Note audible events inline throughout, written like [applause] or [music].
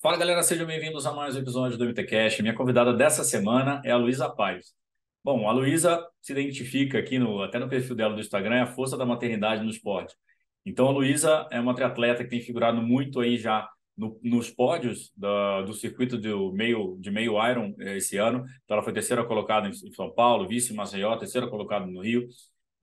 Fala galera, sejam bem-vindos a mais um episódio do MTCast. Minha convidada dessa semana é a Luísa Paz. Bom, a Luísa se identifica aqui no, até no perfil dela do Instagram, é a força da maternidade no esporte. Então a Luísa é uma triatleta que tem figurado muito aí já no, nos pódios da, do circuito do meio, de meio Iron eh, esse ano. Então ela foi terceira colocada em São Paulo, vice em Maceió, terceira colocada no Rio.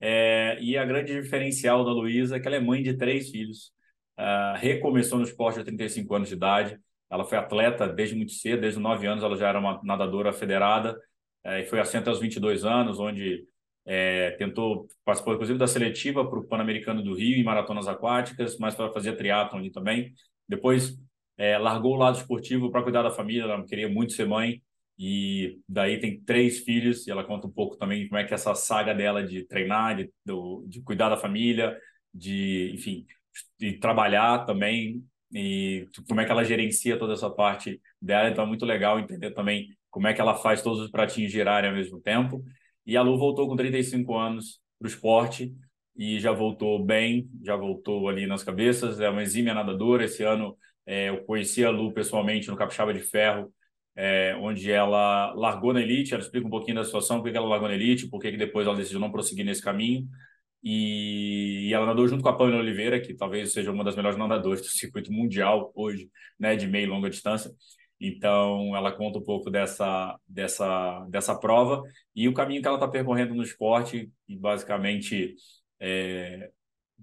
É, e a grande diferencial da Luísa é que ela é mãe de três filhos. Uh, recomeçou no esporte aos 35 anos de idade. Ela foi atleta desde muito cedo, desde os 9 anos ela já era uma nadadora federada. É, e foi assim até os 22 anos, onde é, tentou, participou inclusive da seletiva para o Pan-Americano do Rio em maratonas aquáticas, mas para fazer triatlon ali também. Depois é, largou o lado esportivo para cuidar da família, ela queria muito ser mãe, e daí tem três filhos, e ela conta um pouco também como é que é essa saga dela de treinar, de, de cuidar da família, de, enfim, de trabalhar também, e como é que ela gerencia toda essa parte dela. Então é muito legal entender também como é que ela faz todos os pratinhos girarem ao mesmo tempo. E a Lu voltou com 35 anos para o esporte e já voltou bem, já voltou ali nas cabeças. É uma exímia nadadora. Esse ano é, eu conheci a Lu pessoalmente no Capixaba de Ferro, é, onde ela largou na elite. Ela explica um pouquinho da situação, por que ela largou na elite, por que depois ela decidiu não prosseguir nesse caminho. E, e, ela nadou junto com a Pamela Oliveira, que talvez seja uma das melhores nadadoras do circuito mundial hoje, né, de meia e longa distância. Então, ela conta um pouco dessa, dessa, dessa prova e o caminho que ela está percorrendo no esporte, e basicamente é,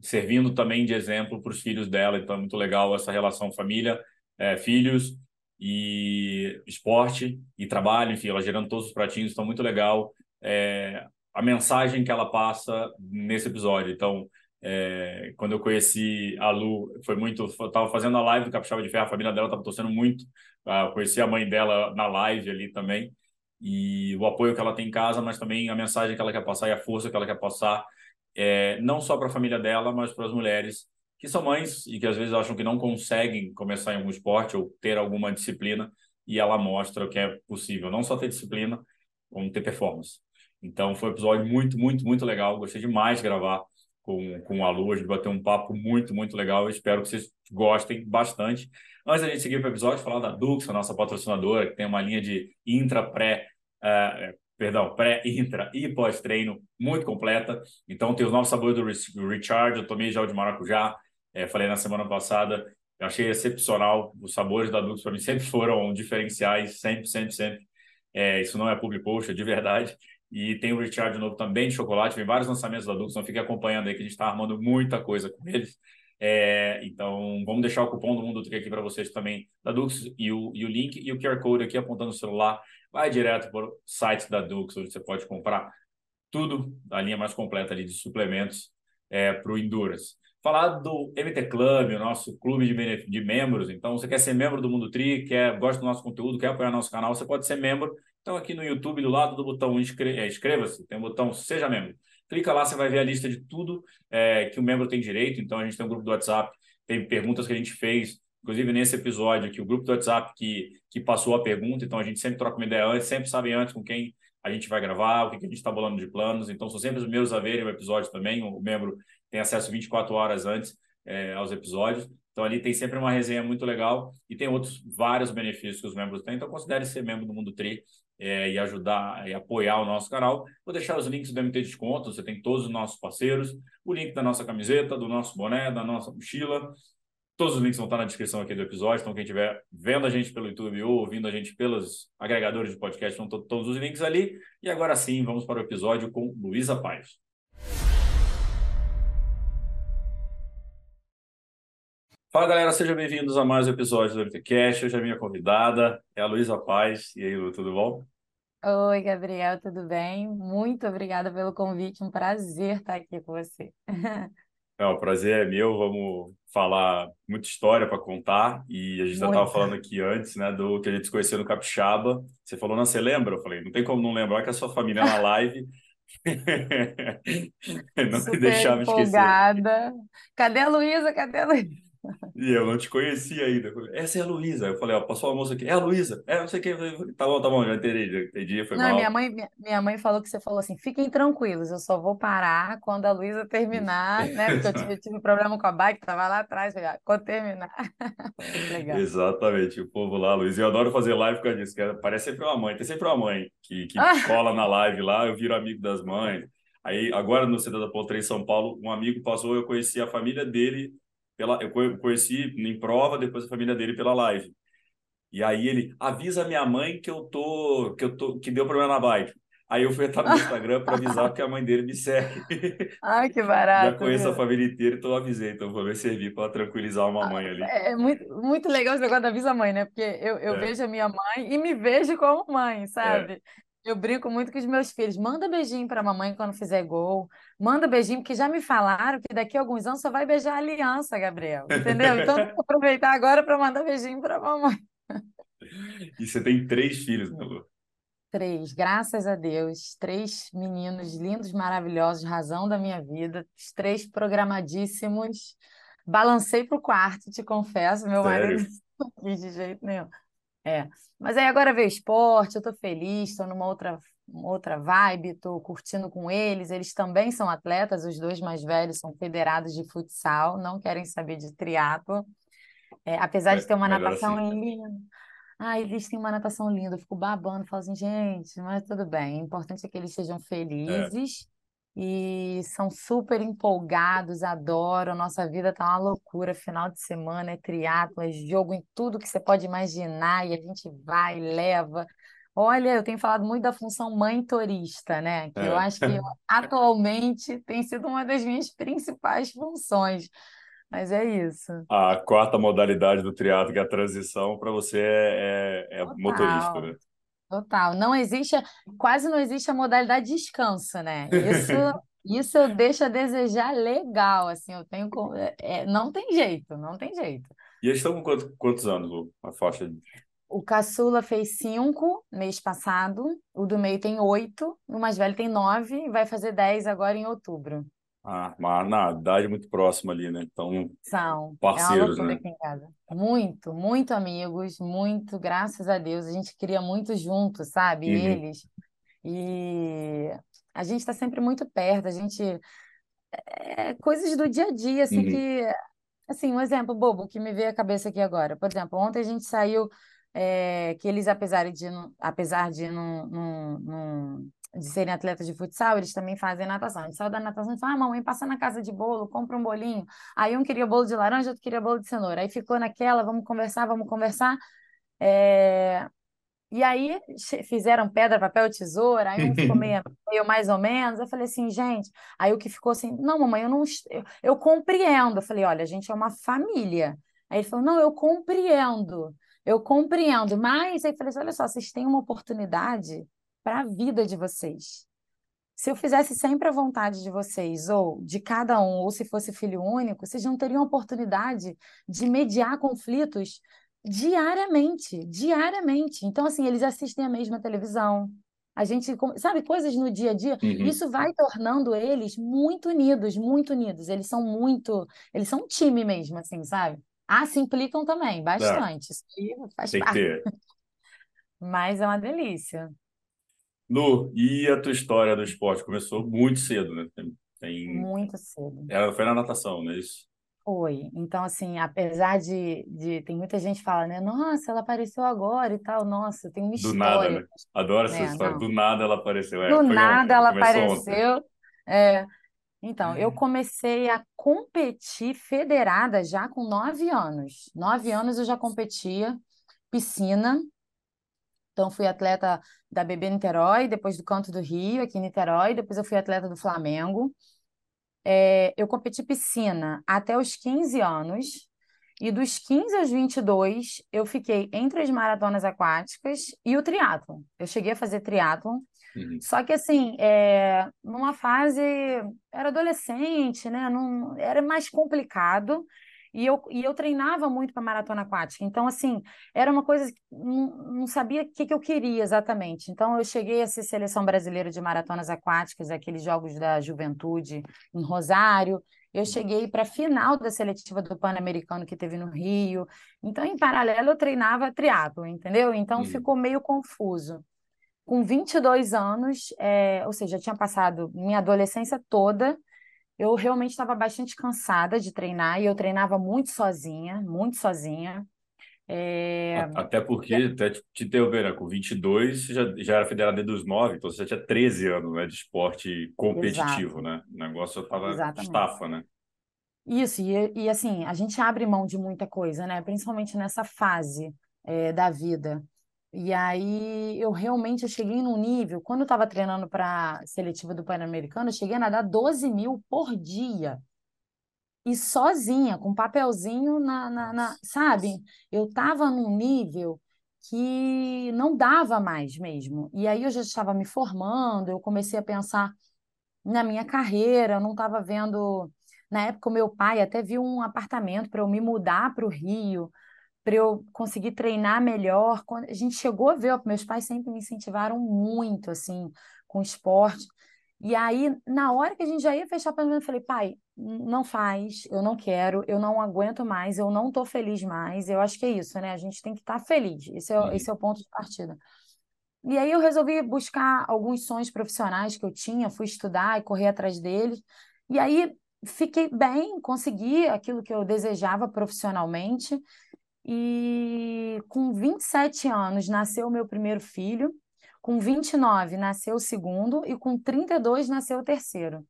servindo também de exemplo para os filhos dela. Então, é muito legal essa relação família, é, filhos e esporte e trabalho, enfim, ela gerando todos os pratinhos, então muito legal. É, a mensagem que ela passa nesse episódio. Então, é, quando eu conheci a Lu, foi muito. Eu tava fazendo a live do Capixaba de Ferro, a família dela estava torcendo muito. Uh, conheci a mãe dela na live ali também. E o apoio que ela tem em casa, mas também a mensagem que ela quer passar e a força que ela quer passar, é, não só para a família dela, mas para as mulheres que são mães e que às vezes acham que não conseguem começar em algum esporte ou ter alguma disciplina. E ela mostra que é possível não só ter disciplina, como ter performance. Então foi um episódio muito, muito, muito legal. Gostei demais de gravar com, com a Lu. A gente bateu um papo muito, muito legal. Eu espero que vocês gostem bastante. Antes da gente seguir para o episódio, falar da Dux, a nossa patrocinadora, que tem uma linha de intra, pré, uh, perdão, pré, intra e pós-treino muito completa. Então tem os novos sabores do Recharge, eu tomei já o de maracujá, é, falei na semana passada, eu achei excepcional. Os sabores da Dux para mim sempre foram diferenciais, sempre, sempre, sempre. É, isso não é public post, é de verdade. E tem o Richard novo também de chocolate, vem vários lançamentos da Dux, então fique acompanhando aí que a gente está armando muita coisa com eles. É, então, vamos deixar o cupom do Mundo Tri aqui para vocês também da Dux e o, e o link e o QR Code aqui apontando o celular. Vai direto para o site da Dux, onde você pode comprar tudo, a linha mais completa ali de suplementos é, para o Endurance. Falar do MT Club, o nosso clube de, de membros. Então, você quer ser membro do Mundo Tri, quer, gosta do nosso conteúdo, quer apoiar nosso canal, você pode ser membro então, aqui no YouTube, do lado do botão é, inscreva-se, tem o botão Seja Membro. Clica lá, você vai ver a lista de tudo é, que o membro tem direito. Então, a gente tem um grupo do WhatsApp, tem perguntas que a gente fez, inclusive nesse episódio aqui, o grupo do WhatsApp que, que passou a pergunta. Então, a gente sempre troca uma ideia antes, sempre sabe antes com quem a gente vai gravar, o que, a gente está bolando de planos. Então, são sempre os primeiros a verem o episódio também. O membro tem acesso 24 horas antes é, aos episódios. Então, ali tem sempre uma resenha muito legal e tem outros vários benefícios que os membros têm. Então, considere ser membro do Mundo Tri é, e ajudar e apoiar o nosso canal. Vou deixar os links do MT Desconto, você tem todos os nossos parceiros, o link da nossa camiseta, do nosso boné, da nossa mochila. Todos os links vão estar na descrição aqui do episódio, então quem estiver vendo a gente pelo YouTube ou ouvindo a gente pelos agregadores de podcast, estão todos os links ali. E agora sim, vamos para o episódio com Luísa Paz. Fala galera, sejam bem-vindos a mais um episódio do MTCast. Hoje a minha convidada é a Luísa Paz. E aí, Lu, tudo bom? Oi, Gabriel, tudo bem? Muito obrigada pelo convite, um prazer estar aqui com você. É, o prazer é meu, vamos falar muita história para contar. E a gente já estava falando aqui antes, né, do que a gente se conheceu no Capixaba. Você falou, não, você lembra? Eu falei, não tem como não lembrar que a sua família é na live. [laughs] não me deixava empolgada. esquecer. Cadê a Luísa? Cadê a Luísa? E eu não te conhecia ainda. Essa é a Luísa. Eu falei, ó, passou a moça aqui. É a Luísa. É, não sei o que. Tá bom, tá bom, já entendi, já entendi, foi Não, mal. minha mãe, minha, minha mãe falou que você falou assim, fiquem tranquilos, eu só vou parar quando a Luísa terminar, [laughs] né? Porque eu tive, eu tive problema com a bike, tava lá atrás, falei, ah, quando terminar. [laughs] Legal. Exatamente, o povo lá, Luiz. Eu adoro fazer live com a disso, que parece sempre uma mãe. Tem sempre uma mãe que, que [laughs] cola na live lá, eu viro amigo das mães. Aí, agora no Cidade da Poltrei em São Paulo, um amigo passou, eu conheci a família dele, pela, eu co- conheci em prova, depois a família dele pela live. E aí ele avisa minha mãe que eu tô, que eu tô, que deu problema na bike. Aí eu fui entrar no Instagram para avisar porque a mãe dele me segue. [laughs] Ai, que [laughs] Já barato, conheço a família inteira, então eu avisei, então vou ver servir para tranquilizar uma mãe ali. É é muito, muito legal esse negócio da Visa Mãe, né? Porque eu, eu É, vejo a minha mãe e me vejo como mãe, é. Eu brinco muito com os meus filhos. Manda beijinho para a mamãe quando fizer gol. Manda beijinho, porque já me falaram que daqui a alguns anos só vai beijar a aliança, Gabriel. Entendeu? Então, que aproveitar agora para mandar beijinho para a mamãe. [laughs] E você tem três filhos, né, Lu? Três, graças a Deus. Três meninos lindos, maravilhosos, razão da minha vida. Os três programadíssimos. Balancei pro quarto, te confesso. Meu marido Sério? não [laughs] quis de jeito nenhum. É, mas aí agora veio esporte, eu tô feliz, tô numa outra, outra vibe, tô curtindo com eles. Eles também são atletas, os dois mais velhos são federados de futsal, não querem saber de triatlo. É, apesar de Me- ter uma natação assim. linda. Ah, eles têm uma natação linda, eu fico babando, falo assim, gente, mas tudo bem. O importante é que eles sejam É. felizes e são super empolgados, adoram. Nossa vida tá uma loucura. Final de semana é triatlo, é jogo em tudo que você pode imaginar e a gente vai, leva. Olha, eu tenho falado muito da função mãe turista, né? Que eu É. acho que atualmente tem sido uma das minhas principais funções. Mas é isso. A quarta modalidade do triatlo, que é a transição, para você é, é, é motorista, né? Total, não existe, quase não existe a modalidade descanso, né? Isso, [laughs] isso eu deixo a desejar legal, assim, eu tenho, é, é, não tem jeito, não tem jeito. E eles estão com quantos, quantos anos, Lu? A faixa de... O caçula fez cinco mês passado, o do meio tem oito, o mais velho tem nove e vai fazer dez agora em outubro. Ah, mas na idade muito próxima ali, né? Então, São, é uma parceiros, loucura né? aqui em casa. Muito, muito amigos, muito, graças a Deus, a gente cria muito junto, sabe? Uhum, Eles. E a gente está sempre muito perto, a gente é coisas do dia a dia, assim, uhum, que, assim, um exemplo bobo que me veio à cabeça aqui agora. Por exemplo, ontem a gente saiu, é, que eles, apesar de, apesar de não, não, não- de serem atletas de futsal, eles também fazem natação. A gente saiu da natação e falou, ah, mamãe, passa na casa de bolo, compra um bolinho. Aí um queria bolo de laranja, outro queria bolo de cenoura. Aí ficou naquela, vamos conversar, vamos conversar. É, e aí fizeram pedra, papel, tesoura, aí um ficou meio, [laughs] meio mais ou menos. Eu falei assim, gente. Aí o que ficou assim, não, mamãe, eu não. Eu, eu compreendo. Eu falei, olha, a gente é uma família. Aí ele falou, não, eu compreendo, eu compreendo. Mas aí eu falei assim, olha só, vocês têm uma oportunidade para a vida de vocês. Se eu fizesse sempre a vontade de vocês, ou de cada um, ou se fosse filho único, vocês não teriam oportunidade de mediar conflitos diariamente, diariamente. Então, assim, eles assistem a mesma televisão. A gente, sabe, coisas no dia a dia, uhum. isso vai tornando eles muito unidos, muito unidos. Eles são muito, eles são um time mesmo, assim, sabe? Ah, se implicam também, É, bastante. Isso aí faz tem parte, [laughs] mas é uma delícia. Lu, e a tua história do esporte? Começou muito cedo, né? Tem, tem... Muito cedo. Ela foi na natação, não é isso? Foi. Então, assim, apesar de, de. Tem muita gente que fala, né? Nossa, ela apareceu agora e tal. Nossa, tem uma Do nada, história, né? Adoro essa né? história. Não. Do nada ela apareceu. É, Do nada ontem. ela apareceu. É. Então, eu comecei a competir federada já com nove anos. Nove anos eu já competia piscina. Então, fui atleta da BB Niterói, depois do Canto do Rio, aqui em Niterói. Depois eu fui atleta do Flamengo. É, eu competi piscina até os 15 anos. E dos 15 aos 22, eu fiquei entre as maratonas aquáticas e o triatlon. Eu cheguei a fazer triatlon. Uhum. Só que, assim, é, numa fase... Era adolescente, né? Não, era mais complicado. E eu, e eu treinava muito para maratona aquática. Então, assim, era uma coisa que não, não sabia o que, que eu queria exatamente. Então, eu cheguei a ser seleção brasileira de maratonas aquáticas, aqueles jogos da juventude em Rosário. Eu cheguei para a final da seletiva do Pan-Americano que teve no Rio. Então, em paralelo, eu treinava triatlo, entendeu? Então, uhum. ficou meio confuso. Com 22 anos, é, ou seja, tinha passado minha adolescência toda eu realmente estava bastante cansada de treinar e eu treinava muito sozinha, muito sozinha. É... Até porque, até te interromper, né? com 22 você já, já era federada dos 9, então você já tinha 13 anos né, de esporte competitivo, Exato. né? O negócio estava estafa, né? Isso, e, e assim, a gente abre mão de muita coisa, né? Principalmente nessa fase é, da vida. E aí eu realmente eu cheguei num nível, quando eu estava treinando para seletiva do Pan-Americano, eu cheguei a nadar 12 mil por dia. E sozinha, com papelzinho na, na, na sabe? Eu estava num nível que não dava mais mesmo. E aí eu já estava me formando, eu comecei a pensar na minha carreira, eu não estava vendo. Na época, o meu pai até viu um apartamento para eu me mudar para o Rio para eu conseguir treinar melhor. Quando a gente chegou a ver, meus pais sempre me incentivaram muito assim com esporte. E aí, na hora que a gente já ia fechar planejamento, eu falei, pai, não faz, eu não quero, eu não aguento mais, eu não estou feliz mais. Eu acho que é isso, né? A gente tem que estar tá feliz. Esse é, esse é o ponto de partida. E aí eu resolvi buscar alguns sonhos profissionais que eu tinha, fui estudar e correr atrás deles. E aí fiquei bem, consegui aquilo que eu desejava profissionalmente. E com 27 anos nasceu o meu primeiro filho, com 29 nasceu o segundo e com 32 nasceu o terceiro.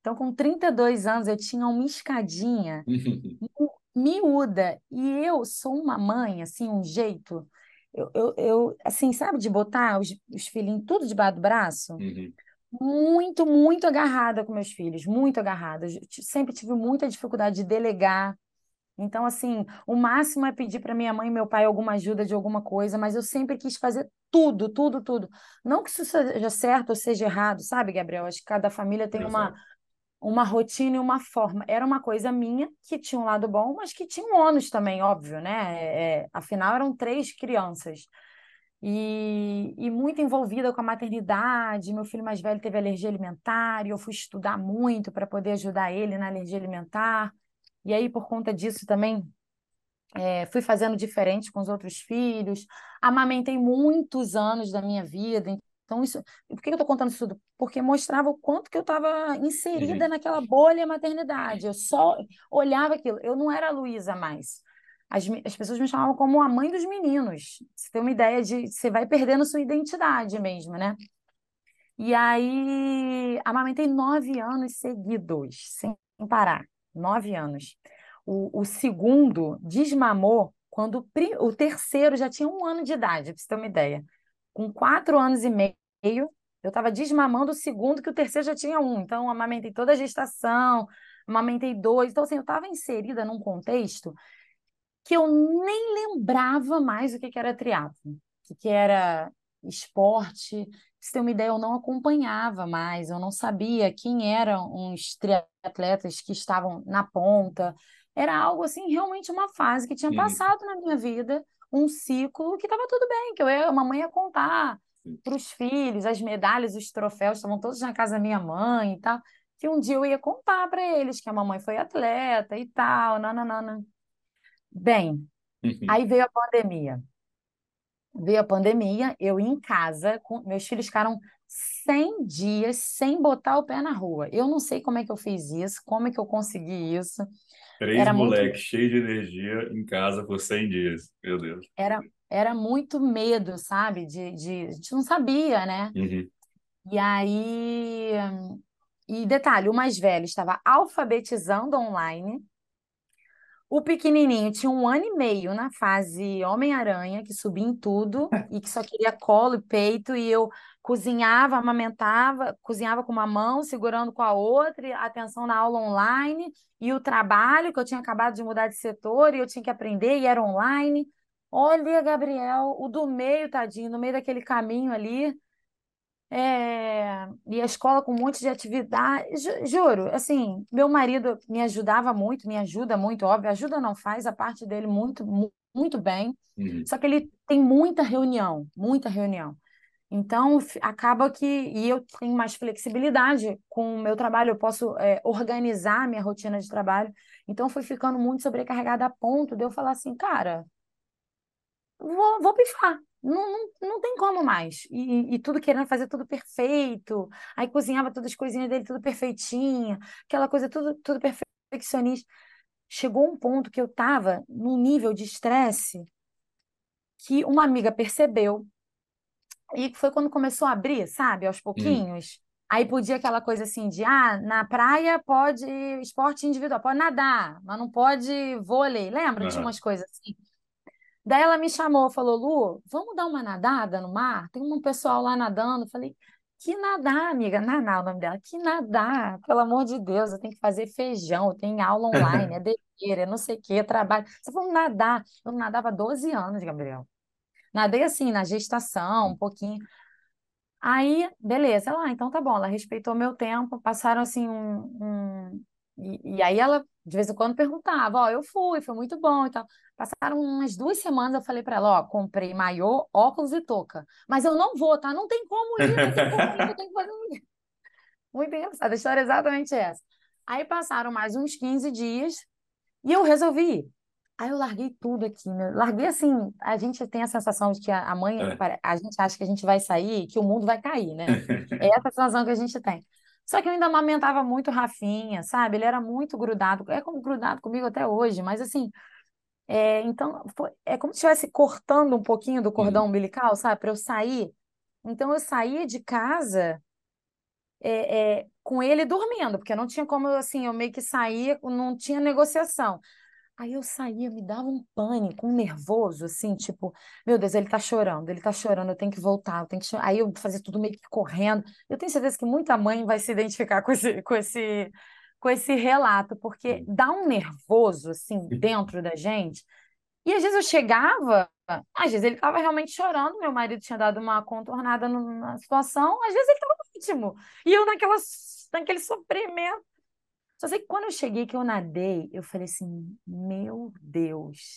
Então, com 32 anos, eu tinha uma escadinha [laughs] miúda. E eu sou uma mãe, assim, um jeito. Eu, eu, eu assim, sabe, de botar os, os filhinhos tudo debaixo do braço? Uhum. Muito, muito agarrada com meus filhos, muito agarrada. Eu sempre tive muita dificuldade de delegar, então, assim, o máximo é pedir para minha mãe e meu pai alguma ajuda de alguma coisa, mas eu sempre quis fazer tudo, tudo, tudo. Não que isso seja certo ou seja errado, sabe, Gabriel? Acho que cada família tem uma, uma rotina e uma forma. Era uma coisa minha que tinha um lado bom, mas que tinha um ônus também, óbvio, né? É, é afinal, eram três crianças. E, e, muito envolvida com a maternidade. Meu filho mais velho teve alergia alimentar e eu fui estudar muito para poder ajudar ele na alergia alimentar. E aí, por conta disso também, é, fui fazendo diferente com os outros filhos. Amamentei muitos anos da minha vida. Então, isso. Por que eu estou contando isso tudo? Porque mostrava o quanto que eu estava inserida uhum. naquela bolha maternidade. Eu só olhava aquilo. Eu não era a Luísa mais. As, as pessoas me chamavam como a mãe dos meninos. Você tem uma ideia de. Você vai perdendo sua identidade mesmo, né? E aí, amamentei nove anos seguidos, sem parar nove anos. O, o segundo desmamou quando o, o terceiro já tinha um ano de idade, para você ter uma ideia. Com quatro anos e meio, eu estava desmamando o segundo, que o terceiro já tinha um. Então, amamentei toda a gestação, amamentei dois. Então, assim, eu estava inserida num contexto que eu nem lembrava mais o que, que era triatlo, o que, que era esporte. Você ter uma ideia, eu não acompanhava mais, eu não sabia quem eram os triatletas que estavam na ponta. Era algo assim, realmente uma fase que tinha passado na minha vida, um ciclo que estava tudo bem, que eu ia, a mamãe ia contar para os filhos, as medalhas, os troféus estavam todos na casa da minha mãe e tal. Que um dia eu ia contar para eles que a mamãe foi atleta e tal, nananana. Bem, uhum. aí veio a pandemia veio a pandemia, eu em casa, com, meus filhos ficaram 100 dias sem botar o pé na rua. Eu não sei como é que eu fiz isso, como é que eu consegui isso. Três era moleques muito... cheios de energia em casa por 100 dias, meu Deus. Era, era muito medo, sabe? De, de... A gente não sabia, né? Uhum. E aí... E detalhe, o mais velho estava alfabetizando online, o pequenininho tinha um ano e meio na fase Homem-Aranha, que subia em tudo [laughs] e que só queria colo e peito, e eu cozinhava, amamentava, cozinhava com uma mão, segurando com a outra, atenção na aula online, e o trabalho, que eu tinha acabado de mudar de setor e eu tinha que aprender, e era online. Olha, Gabriel, o do meio, tadinho, no meio daquele caminho ali, É, e a escola com um monte de atividade. Ju- Juro, assim, meu marido me ajudava muito, me ajuda muito, óbvio, ajuda não faz a parte dele muito, mu- muito bem. Uhum. Só que ele tem muita reunião, muita reunião. Então, acaba que. E eu tenho mais flexibilidade com o meu trabalho, eu posso, é, organizar a minha rotina de trabalho. Então, fui ficando muito sobrecarregada a ponto de eu falar assim, cara. Vou, vou pifar. Não, não, não tem como mais. E, e tudo querendo fazer tudo perfeito. Aí cozinhava todas as coisinhas dele, tudo perfeitinha. Aquela coisa, tudo, tudo perfeccionista. Chegou um ponto que eu tava num nível de estresse que uma amiga percebeu. E foi quando começou a abrir, sabe, aos Uhum. pouquinhos. Aí podia aquela coisa assim de, ah, na praia pode esporte individual, pode nadar, mas não pode vôlei. Lembra? Tinha Aham. umas coisas assim. Daí ela me chamou, falou, Lu, vamos dar uma nadada no mar? Tem um pessoal lá nadando. Eu Falei, que nadar, amiga? Naná, é o nome dela. Que nadar? Pelo amor de Deus, eu tenho que fazer feijão, tenho aula online, é [laughs] dever, é não sei o quê, trabalho. Você falou nadar. Eu nadava há 12 anos, Gabriel. Nadei assim, na gestação, um pouquinho. Aí, beleza, ela, ah, então tá bom, ela respeitou meu tempo, passaram assim um, um- E, e aí ela, de vez em quando, perguntava, ó, eu fui, foi muito bom e tal. Passaram umas duas semanas, eu falei pra ela, ó, comprei maiô, óculos e touca, mas eu não vou, tá? Não tem como ir, não tem como ir, eu tenho que fazer... Muito engraçado, a história é exatamente essa. Aí passaram mais uns 15 dias, e eu resolvi ir. Aí eu larguei tudo aqui, né? Larguei assim, a gente tem a sensação de que a mãe, É. a gente acha que a gente vai sair, que o mundo vai cair, né? [laughs] É essa sensação que a gente tem. Só que eu ainda amamentava muito Rafinha, sabe? Ele era muito grudado, é como grudado comigo até hoje, mas assim, é, então foi- é como se estivesse cortando um pouquinho do cordão Uhum. umbilical, sabe? Para eu sair. Então eu saía de casa é, é, com ele dormindo, porque não tinha como, assim, eu meio que saía, não tinha negociação. Aí eu saía, me dava um pânico, um nervoso, assim, tipo, meu Deus, ele tá chorando, ele tá chorando, eu tenho que voltar, eu tenho que. Aí eu fazia tudo meio que correndo. Eu tenho certeza que muita mãe vai se identificar com esse, com esse, com esse relato, porque dá um nervoso, assim, dentro da gente. E às vezes eu chegava, às vezes ele estava realmente chorando, meu marido tinha dado uma contornada na situação, às vezes ele estava ótimo. E eu naquela, naquele sofrimento. Só sei que quando eu cheguei, que eu nadei, eu falei assim, meu Deus.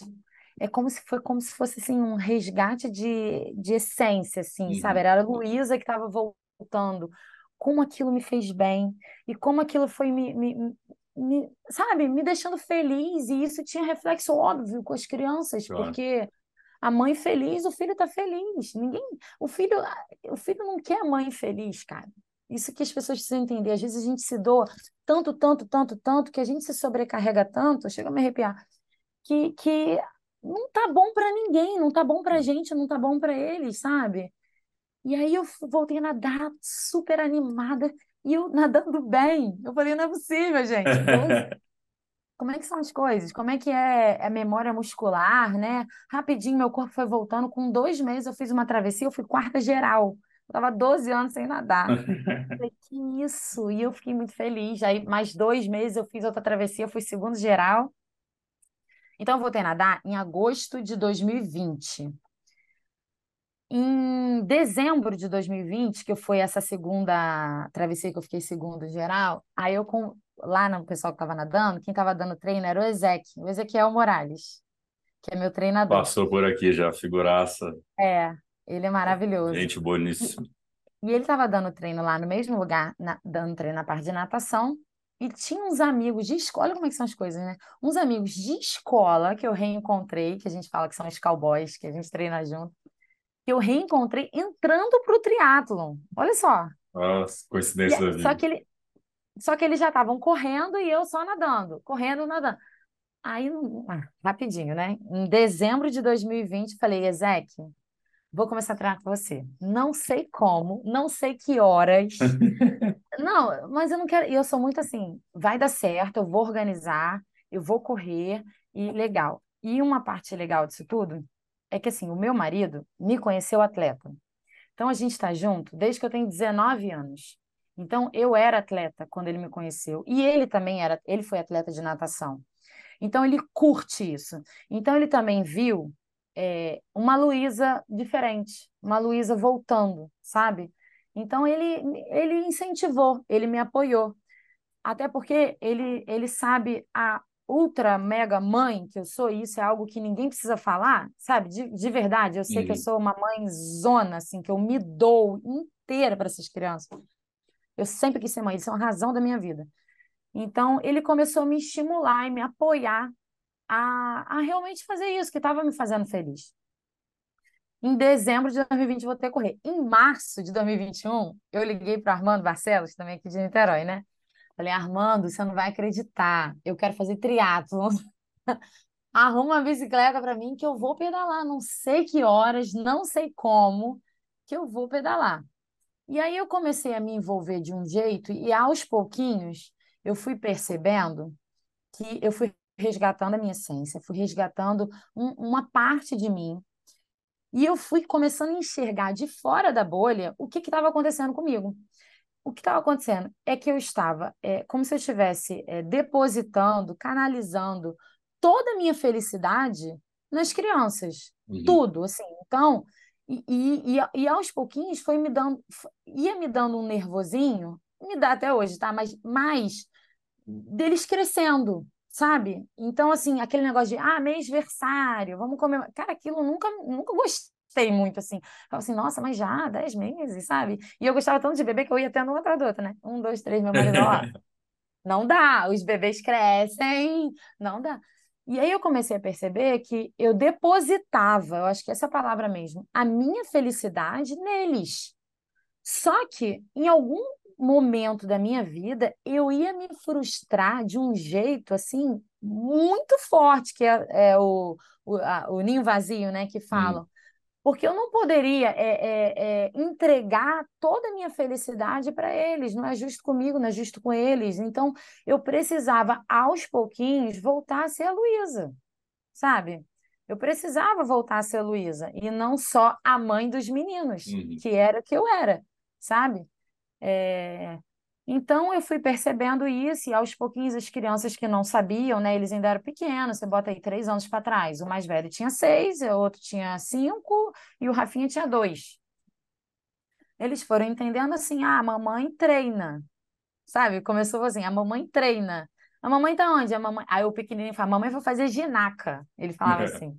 É como se foi como se fosse assim um resgate de, de essência, assim, sabe? Uhum. Era a Luísa que estava voltando. Como aquilo me fez bem e como aquilo foi me, me, me- sabe, me deixando feliz. E isso tinha reflexo óbvio com as crianças, Claro. porque a mãe feliz, o filho está feliz. Ninguém, o filho, o filho não quer a mãe feliz, cara. Isso que as pessoas precisam entender. Às vezes a gente se doa tanto, tanto, tanto, tanto, que a gente se sobrecarrega tanto, chega a me arrepiar, que, que não tá bom para ninguém, não tá bom pra gente, não tá bom para eles, sabe? E aí eu voltei a nadar super animada e eu nadando bem. Eu falei, não é possível, gente. 12 [laughs] como é que são as coisas? Como é que é a memória muscular, né? Rapidinho, meu corpo foi voltando. Com dois meses, eu fiz uma travessia, eu fui quarta geral. Eu tava 12 anos sem nadar. [laughs] Falei, que isso? E eu fiquei muito feliz. Aí, mais dois meses, eu fiz outra travessia, fui segundo geral. Então, eu voltei a nadar em agosto de 2020. Em dezembro de 2020, que foi essa segunda travessia que eu fiquei segundo geral, aí eu com lá no pessoal que estava nadando, quem estava dando treino era o Ezek, o Ezequiel Morales, que é meu treinador. Passou por aqui já, figuraça. É, ele é maravilhoso. Gente E, boníssima. e ele estava dando treino lá no mesmo lugar, na- dando treino na parte de natação, e tinha uns amigos de escola, olha como é que são as coisas, né? Uns amigos de escola que eu reencontrei, que a gente fala que são os cowboys, que a gente treina junto, que eu reencontrei entrando para o triatlon. Olha só. Nossa, E coincidência é- da só vida. que ele, só que eles já estavam correndo e eu só nadando, correndo, nadando. Aí, ah, rapidinho, né? Em dezembro de 2020, falei, Ezequiel, vou começar a treinar com você. Não sei como, não sei que horas. [laughs] Não, mas eu não quero. e Eu sou muito assim, vai dar certo, eu vou organizar, eu vou correr e legal. E uma parte legal disso tudo é que assim, o meu marido me conheceu atleta. Então a gente está junto desde que eu tenho 19 anos. Então eu era atleta quando ele me conheceu e ele também era, ele foi atleta de natação. Então ele curte isso. Então ele também viu é, uma Luísa diferente, uma Luísa voltando, sabe? Então ele, ele incentivou, ele me apoiou. Até porque ele, ele sabe a ultra mega mãe que eu sou, e isso é algo que ninguém precisa falar, sabe? De, de verdade, eu sei uhum. que eu uhum. sou uma mãe zona, assim, que eu me dou inteira para essas crianças. Eu sempre quis ser mãe, eles são a razão da minha vida. Então, ele começou a me estimular e me apoiar a, a realmente fazer isso, que estava me fazendo feliz. Em dezembro de 2020 eu vou ter correr. Em março de 2021, eu liguei para Armando Barcelos, também aqui de Niterói, né? Falei, Armando, você não vai acreditar. Eu quero fazer triatlo. [laughs] Arruma uma bicicleta para mim que eu vou pedalar. Não sei que horas, não sei como, que eu vou pedalar. E aí eu comecei a me envolver de um jeito e aos pouquinhos eu fui percebendo que eu fui resgatando a minha essência, fui resgatando um, uma parte de mim. E eu fui começando a enxergar de fora da bolha o que estava acontecendo comigo. O que estava acontecendo é que eu estava é, como se eu estivesse é, depositando, canalizando toda a minha felicidade nas crianças. Uhum. Tudo, assim. Então, e, e, e, aos pouquinhos foi me dando, ia me dando um nervosinho, me dá até hoje, tá? Mas mais deles crescendo, sabe? Então, assim, aquele negócio de, ah, mês-versário, vamos comer. Cara, aquilo nunca, nunca gostei muito, assim. Falava assim, nossa, mas já, dez meses, sabe? E eu gostava tanto de bebê que eu ia tendo uma atrás da outra, né? Um, dois, três, meu marido, ó. [laughs] não dá, os bebês crescem, não dá. E aí eu comecei a perceber que eu depositava, eu acho que essa palavra mesmo, a minha felicidade neles. Só que em algum momento da minha vida eu ia me frustrar de um jeito assim muito forte, que é, é o, o, a, o, ninho vazio, né, que falam. Hum. Porque eu não poderia é, é, é, entregar toda a minha felicidade para eles, não é justo comigo, não é justo com eles. Então, eu precisava, aos pouquinhos, voltar a ser a Luísa, sabe? Eu precisava voltar a ser a Luísa, e não só a mãe dos meninos, uhum. que era que eu era, sabe? É... Então, eu fui percebendo isso, e aos pouquinhos as crianças que não sabiam, né, eles ainda eram pequenos, você bota aí três anos para trás. O mais velho tinha seis, o outro tinha cinco, e o Rafinha tinha dois. Eles foram entendendo assim: ah, a mamãe treina, sabe? Começou assim: a mamãe treina. A mamãe tá onde? A mamãe... Aí o pequenininho fala: mamãe vai fazer ginaca. Ele falava [laughs] assim.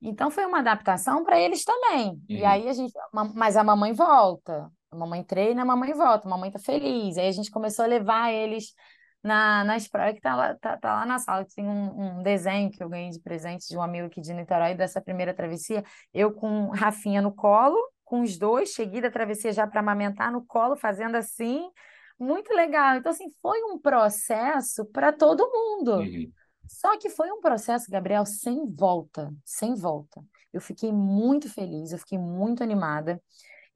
Então foi uma adaptação para eles também. Uhum. E aí a gente, mas a mamãe volta. A mamãe treina, a mamãe volta, a mamãe tá feliz. Aí a gente começou a levar eles na, nas praias, que tá lá, tá, tá lá na sala, tem um, um, desenho que eu ganhei de presente de um amigo aqui de Niterói, dessa primeira travessia, eu com Rafinha no colo, com os dois, cheguei da travessia já para amamentar no colo, fazendo assim, muito legal. Então, assim, foi um processo para todo mundo. Uhum. Só que foi um processo, Gabriel, sem volta, sem volta. Eu fiquei muito feliz, eu fiquei muito animada.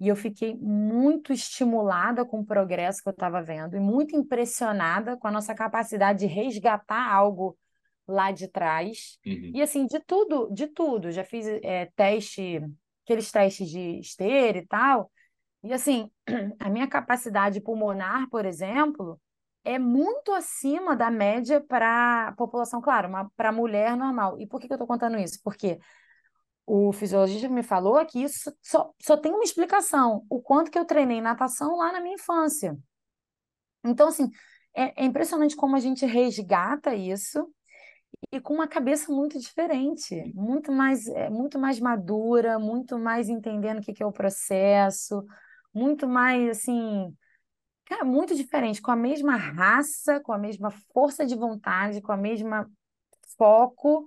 E eu fiquei muito estimulada com o progresso que eu estava vendo e muito impressionada com a nossa capacidade de resgatar algo lá de trás. Uhum. E assim, de tudo, de tudo. Já fiz é, teste, aqueles testes de esteira e tal. E assim, [clears throat] a minha capacidade pulmonar, por exemplo, é muito acima da média para a população, claro, para a mulher normal. E por que, que eu estou contando isso? Porque o fisiologista me falou que isso só, só tem uma explicação: o quanto que eu treinei natação lá na minha infância. Então, assim, é, é impressionante como a gente resgata isso e com uma cabeça muito diferente, muito mais, é, muito mais madura, muito mais entendendo o que, que é o processo, muito mais, assim, cara, muito diferente, com a mesma raça, com a mesma força de vontade, com a mesma foco,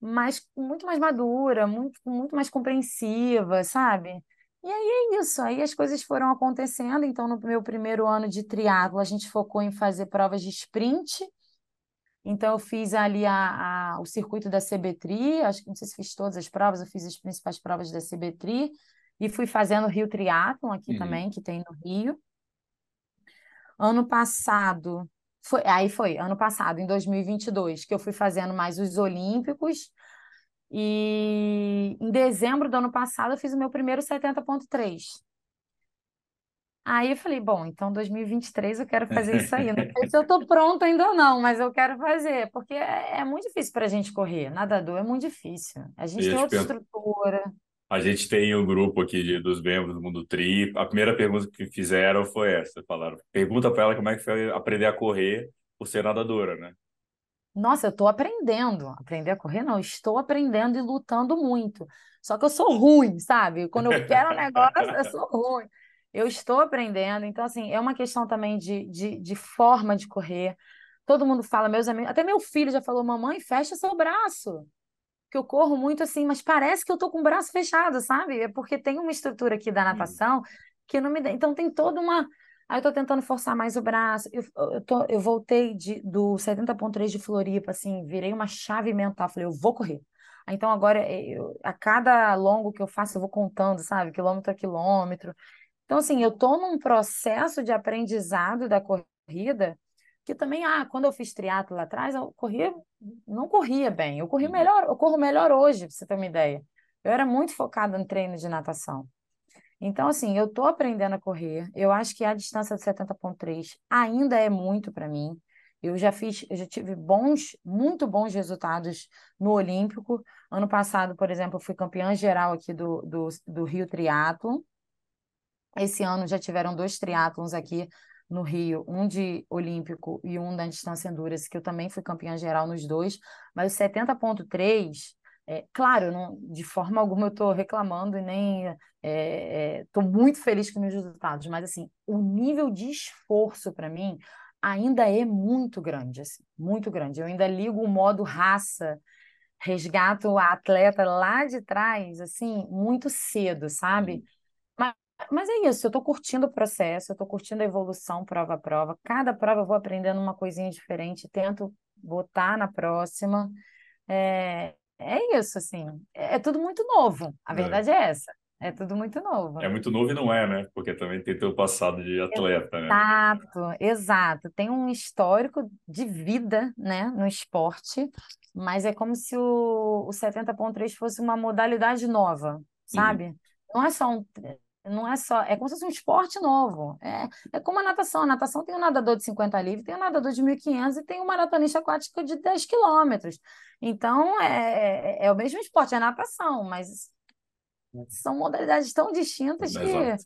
mas muito mais madura, muito, muito mais compreensiva, sabe? E aí é isso, aí as coisas foram acontecendo. Então, no meu primeiro ano de triatlo, a gente focou em fazer provas de sprint. Então, eu fiz ali a, a, o circuito da CBTRI, acho que não sei se fiz todas as provas, eu fiz as principais provas da CBTRI, e fui fazendo o Rio Triathlon aqui uhum. também, que tem no Rio. Ano passado, foi, aí foi, ano passado, em 2022, que eu fui fazendo mais os Olímpicos. E em dezembro do ano passado eu fiz o meu primeiro 70.3. Aí eu falei, bom, então 2023 eu quero fazer isso aí. Não sei se eu estou [laughs] pronta ainda ou não, mas eu quero fazer, porque é, é muito difícil para a gente correr. Nadador é muito difícil. A gente tem outra estrutura. A gente tem um grupo aqui de, dos membros do Mundo Tri. A primeira pergunta que fizeram foi essa. Falaram, pergunta para ela como é que foi aprender a correr por ser nadadora, né? Nossa, eu estou aprendendo. Aprender a correr, não. Estou aprendendo e lutando muito. Só que eu sou ruim, sabe? Quando eu quero um negócio, eu sou ruim. Eu estou aprendendo. Então, assim, é uma questão também de, de, de forma de correr. Todo mundo fala, meus amigos, até meu filho já falou, mamãe, fecha seu braço que eu corro muito assim, mas parece que eu tô com o braço fechado, sabe? É porque tem uma estrutura aqui da natação que não me dá. Então tem toda uma. Aí eu tô tentando forçar mais o braço. Eu, eu, tô, eu voltei de, do 70.3 de Floripa, assim, virei uma chave mental. Falei, eu vou correr. Então agora, é, eu, a cada longo que eu faço, eu vou contando, sabe? Quilômetro a quilômetro. Então, assim, eu tô num processo de aprendizado da corrida que também, ah, quando eu fiz triatlo lá atrás, eu corria, não corria bem. Eu corri uhum. melhor, eu corro melhor hoje, pra você ter uma ideia. Eu era muito focada no treino de natação. Então, assim, eu tô aprendendo a correr. Eu acho que a distância de 70.3 ainda é muito para mim. Eu já fiz, eu já tive bons, muito bons resultados no Olímpico. Ano passado, por exemplo, eu fui campeã geral aqui do, do, do Rio Triatlo. Esse ano já tiveram dois triatlons aqui no Rio, um de olímpico e um da distância endurance, que eu também fui campeã geral nos dois, mas o 70.3, é, claro, não, de forma alguma eu estou reclamando e nem estou é, é, muito feliz com meus resultados, mas assim, o nível de esforço para mim ainda é muito grande, assim, muito grande. Eu ainda ligo o modo raça, resgato a atleta lá de trás, assim, muito cedo, sabe? Mas é isso, eu estou curtindo o processo, eu estou curtindo a evolução prova a prova. Cada prova eu vou aprendendo uma coisinha diferente, tento botar na próxima. É, é isso, assim. É, é tudo muito novo. A é. verdade é. é essa. É tudo muito novo. É muito novo e não é, né? Porque também tem teu passado de atleta, né? Exato, exato. Tem um histórico de vida, né, no esporte, mas é como se o, o 70.3 fosse uma modalidade nova, uhum. sabe? Uhum. Não é só um não é só, é como se fosse um esporte novo. É, é como a natação. A natação tem um nadador de 50 livre, tem um nadador de 1.500 e tem um maratonista aquático de 10 quilômetros. Então, é, é, é, o mesmo esporte, é natação, mas são modalidades tão distintas Exato. que...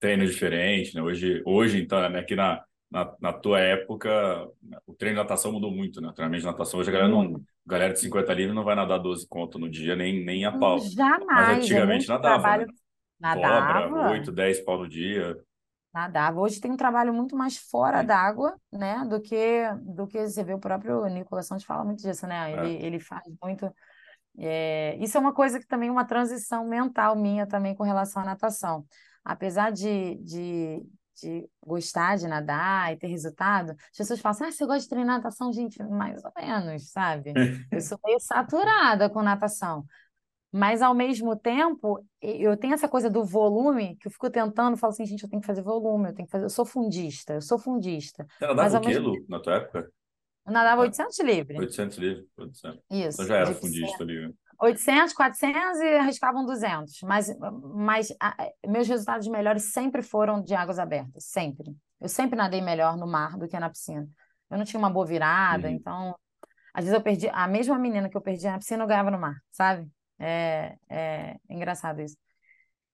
Treino diferente, né? Hoje, hoje então, né, aqui na, na, na, tua época, o treino de natação mudou muito, né? O treinamento de natação, hoje a galera, não, galera de 50 livre não vai nadar 12 conto no dia, nem, nem a pau. Jamais. Mas antigamente é nadava, trabalho... né? Nadava. Cobra, 8, 10 pau no dia. Nadava. Hoje tem um trabalho muito mais fora d'água, né? Do que, do que você vê o próprio Nicolas Santos fala muito disso, né? Ele, é. ele faz muito. É... Isso é uma coisa que também, uma transição mental minha também com relação à natação. Apesar de, de, de gostar de nadar e ter resultado, as pessoas falam assim, ah, você gosta de treinar natação? Gente, mais ou menos, sabe? [laughs] Eu sou meio saturada com natação. Mas, ao mesmo tempo, eu tenho essa coisa do volume, que eu fico tentando, falo assim, gente, eu tenho que fazer volume, eu tenho que fazer, eu sou fundista, eu sou fundista. Você nadava o quê, Lu, na tua época? Eu nadava 800 livre. 800 livre, 800. Isso. Então já era fundista ali, né? 800, 400 e arriscavam 200. Mas, mas a, meus resultados melhores sempre foram de águas abertas, sempre. Eu sempre nadei melhor no mar do que na piscina. Eu não tinha uma boa virada, uhum. então... Às vezes eu perdi... A mesma menina que eu perdia na piscina, eu ganhava no mar, sabe? É, é engraçado isso.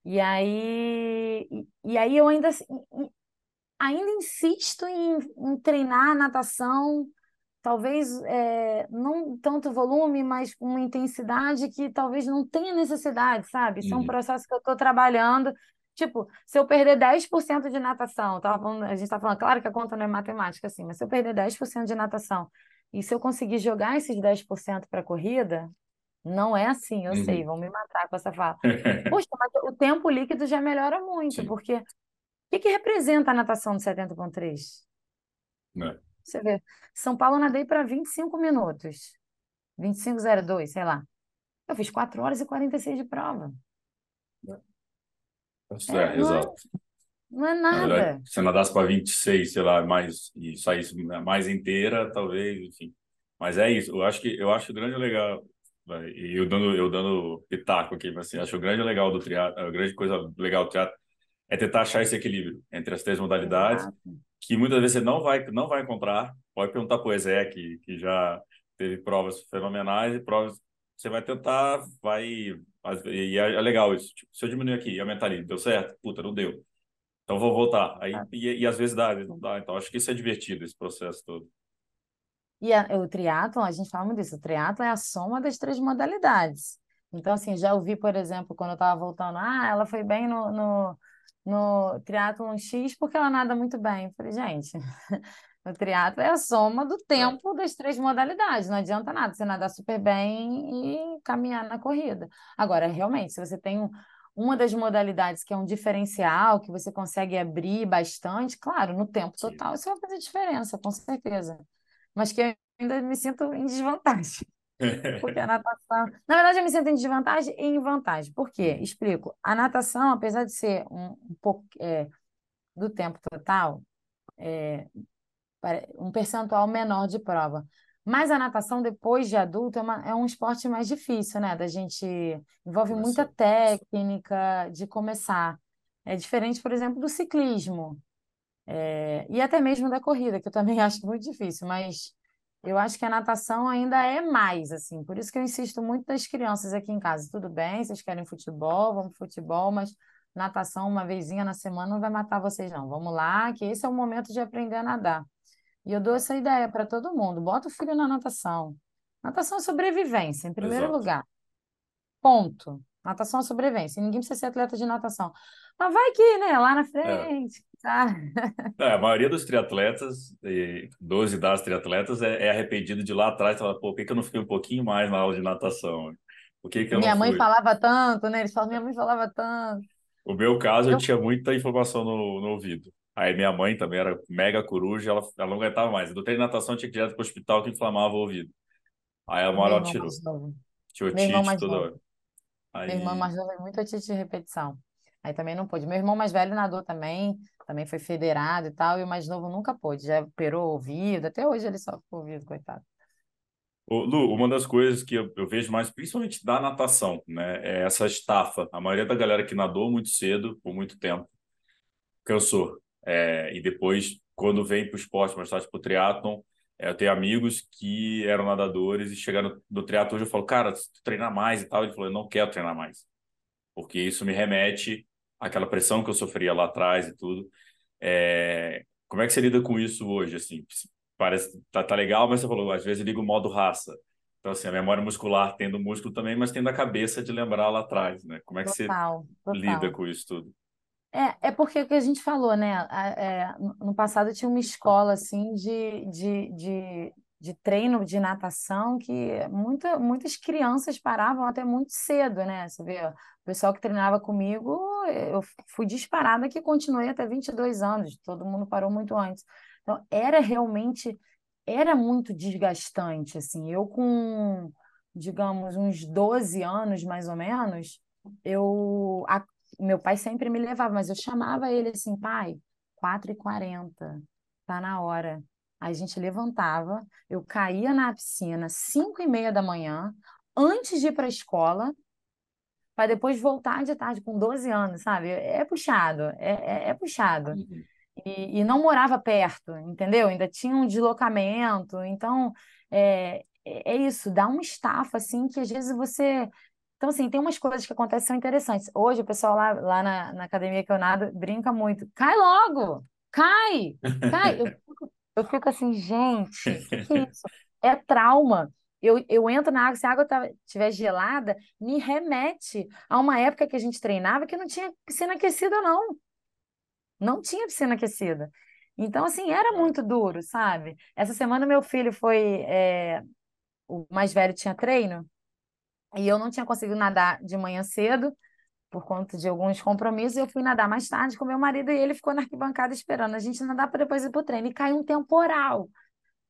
E aí, e, e aí eu ainda, assim, ainda insisto em, em treinar natação, talvez é, não tanto volume, mas com uma intensidade que talvez não tenha necessidade, sabe? Isso é um uhum. processo que eu estou trabalhando. Tipo, se eu perder 10% de natação, tava falando, a gente está falando, claro que a conta não é matemática assim, mas se eu perder 10% de natação e se eu conseguir jogar esses 10% para a corrida, não é assim, eu uhum. sei, vão me matar com essa fala. [laughs] Poxa, mas o tempo líquido já melhora muito, Sim. porque o que, que representa a natação de 70.3? É. Você vê, São Paulo eu nadei para 25 minutos, 25,02, sei lá. Eu fiz 4 horas e 46 de prova. É, é, exato. Não é nada. Verdade, se nadasse para 26, sei lá, mais, e saísse mais inteira, talvez, enfim. Mas é isso. Eu acho que eu acho grande legal e eu dando, eu dando pitaco aqui, assim, acho o grande legal do triatlo, a grande coisa legal do triatlo é tentar achar esse equilíbrio entre as três modalidades, Exato. que muitas vezes você não vai, não vai encontrar. Pode perguntar para o Ezé, que, que já teve provas fenomenais e provas você vai tentar, vai, E é, é legal isso. Tipo, se eu diminuir aqui aumentar ali, deu certo? Puta, não deu. Então vou voltar. Aí, ah. e, e, às vezes dá, às vezes não dá. Então acho que isso é divertido, esse processo todo. E a, o triatlo, a gente fala muito disso, o triatlo é a soma das três modalidades. Então, assim, já ouvi, por exemplo, quando eu estava voltando, ah, ela foi bem no, no, no triatlon X porque ela nada muito bem. Eu falei, gente, [laughs] o triatlo é a soma do tempo é. das três modalidades. Não adianta nada você nadar super bem e caminhar na corrida. Agora, realmente, se você tem um, uma das modalidades que é um diferencial, que você consegue abrir bastante, claro, no tempo total isso vai fazer diferença, com certeza. Mas que eu ainda me sinto em desvantagem. [laughs] Porque a natação. Na verdade, eu me sinto em desvantagem e em vantagem. Por quê? Hum. Explico. A natação, apesar de ser um, um pouco é, do tempo total, é, um percentual menor de prova. Mas a natação, depois de adulto, é, uma, é um esporte mais difícil, né? Da gente. Envolve muita técnica de começar. É diferente, por exemplo, do ciclismo. É, e até mesmo da corrida, que eu também [laughs] acho muito difícil, mas eu acho que a natação ainda é mais, assim. Por isso que eu insisto muito das crianças aqui em casa. Tudo bem, vocês querem futebol, vamos futebol, mas natação uma vezinha na semana não vai matar vocês, não. Vamos lá, que esse é o momento de aprender a nadar. E eu dou essa ideia para todo mundo. Bota o filho na natação. Natação é sobrevivência, em primeiro Exato. lugar. Ponto. Natação é sobrevivência. Ninguém precisa ser atleta de natação. Mas vai que, né? Lá na é. frente. É. Tá. [laughs] É, a maioria dos triatletas, 12 das triatletas, é, é arrependido de lá atrás. Fala, pô, por que, que eu não fiquei um pouquinho mais na aula de natação? Por que, que eu minha mãe fui? falava tanto, né? Eles falam, minha mãe falava tanto. O meu caso, eu, eu tinha muita informação no, no ouvido. Aí minha mãe também era mega coruja, ela, ela não aguentava mais. Do treino de natação tinha que ir direto para o hospital que inflamava o ouvido. Aí a hora ela tirou. Tinha otite toda hora. Aí... Meu irmão mais novo é muito otite de repetição. Aí também não pôde. Meu irmão mais velho nadou também, também foi federado e tal, e o mais novo nunca pôde. Já operou o ouvido, até hoje ele sofre com o ouvido, coitado. Ô, Lu, uma das coisas que eu, eu, vejo mais, principalmente da natação, né, é essa estafa. A maioria da galera que nadou muito cedo, por muito tempo, cansou. É, e depois, quando vem para o esporte, mais tarde para o triatlon, eu tenho amigos que eram nadadores e chegaram no triatlon hoje eu falo, cara, se tu treinar mais e tal, ele falou, eu não quero treinar mais. Porque isso me remete àquela pressão que eu sofria lá atrás e tudo. É, como é que você lida com isso hoje? Assim, parece tá, tá legal, mas você falou, às vezes liga o modo raça. Então, assim, a memória muscular tendo músculo também, mas tendo a cabeça de lembrar lá atrás, né? Como é que total, você total. lida com isso tudo? É, é porque o que a gente falou, né? É, no passado tinha uma escola assim de, de, de, de treino de natação que muita, muitas crianças paravam até muito cedo, né? Você vê, o pessoal que treinava comigo, eu fui disparada que continuei até 22 anos, todo mundo parou muito antes. Então, era realmente, era muito desgastante, assim. Eu com, digamos, uns 12 anos, mais ou menos, eu meu pai sempre me levava, mas eu chamava ele assim, pai, 4h40, tá na hora. Aí a gente levantava, eu caía na piscina 5 e meia da manhã, antes de ir para a escola, para depois voltar de tarde com 12 anos, sabe? É puxado, é, é, é puxado. Uhum. E, e, não morava perto, entendeu? Ainda tinha um deslocamento. Então, é, é isso, dá uma estafa, assim, que às vezes você então, assim, tem umas coisas que acontecem que são interessantes. Hoje, o pessoal lá, lá na, na academia que eu nado brinca muito. Cai logo! Cai! Cai! eu, [laughs] fico, eu fico assim, gente, o que, que é [laughs] isso? É trauma. Eu, eu entro na água, se a água estiver tá, gelada, me remete a uma época que a gente treinava que não tinha piscina aquecida, não. Não tinha piscina aquecida. Então, assim, era muito duro, sabe? Essa semana meu filho foi. É... O mais velho tinha treino, e eu não tinha conseguido nadar de manhã cedo, por conta de alguns compromissos. Eu fui nadar mais tarde com meu marido e ele ficou na arquibancada esperando a gente nadar para depois ir para o treino. E caiu um temporal.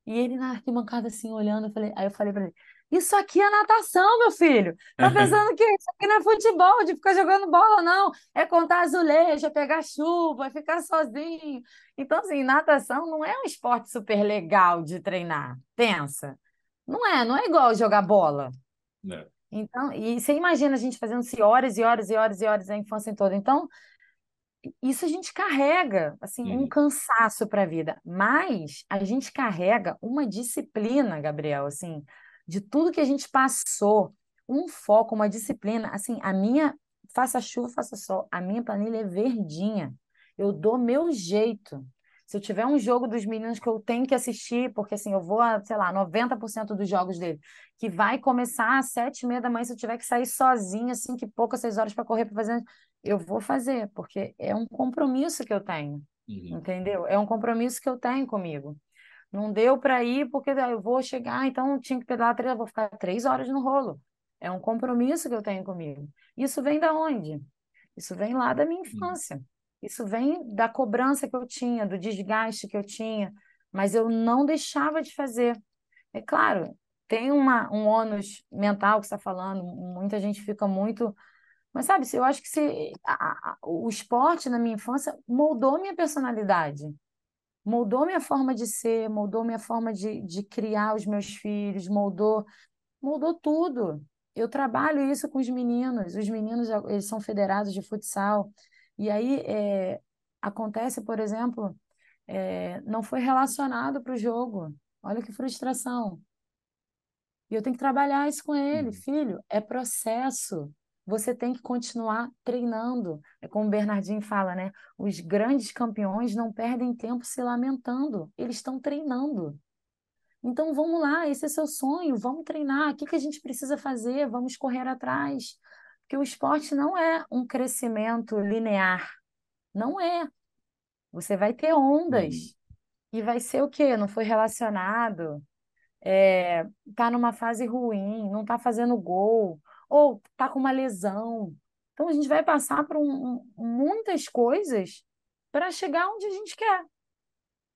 E ele na arquibancada assim, olhando, eu falei, aí eu falei para ele: Isso aqui é natação, meu filho. Tá [laughs] pensando que isso aqui não é futebol, de ficar jogando bola, não. É contar azulejo, é pegar chuva, é ficar sozinho. Então, assim, natação não é um esporte super legal de treinar. Pensa. Não é, não é igual jogar bola. Não. Então, e você imagina a gente fazendo-se horas e horas e horas e horas a infância toda. Então, isso a gente carrega, assim, um uhum. cansaço para a vida. Mas a gente carrega uma disciplina, Gabriel, assim, de tudo que a gente passou, um foco, uma disciplina. Assim, a minha, faça chuva, faça sol, a minha planilha é verdinha. Eu dou meu jeito. Se eu tiver um jogo dos meninos que eu tenho que assistir, porque assim, eu vou a, sei lá, 90% dos jogos dele, que vai começar às sete e meia da manhã, se eu tiver que sair sozinha, assim, que poucas seis horas para correr para fazer, eu vou fazer, porque é um compromisso que eu tenho, uhum. entendeu? É um compromisso que eu tenho comigo. Não deu para ir porque eu vou chegar, então tinha que pedalar três, eu vou ficar três horas no rolo. É um compromisso que eu tenho comigo. Isso vem da onde? Isso vem lá da minha uhum. Isso vem da cobrança que eu tinha, do desgaste que eu tinha, mas eu não deixava de fazer. É claro, tem uma, um ônus mental que está falando, muita gente fica muito. Mas sabe, eu acho que se, a, a, o esporte na minha infância moldou minha personalidade, moldou minha forma de ser, moldou minha forma de, de criar os meus filhos, moldou, moldou tudo. Eu trabalho isso com os meninos, os meninos eles são federados de futsal, e aí é, acontece, por exemplo, é, não foi relacionado para o jogo. Olha que frustração. E eu tenho que trabalhar isso com ele, uhum. filho. É processo. Você tem que continuar treinando. É como o Bernardinho fala, né? Os grandes campeões não perdem tempo se lamentando. Eles estão treinando. Então vamos lá, esse é seu sonho, vamos treinar. O que, que a gente precisa fazer? Vamos correr atrás. Porque o esporte não é um crescimento linear. Não é. Você vai ter ondas. Uhum. E vai ser o quê? Não foi relacionado, é, tá numa fase ruim, não tá fazendo gol, ou tá com uma lesão. Então a gente vai passar por um, muitas coisas para chegar onde a gente quer.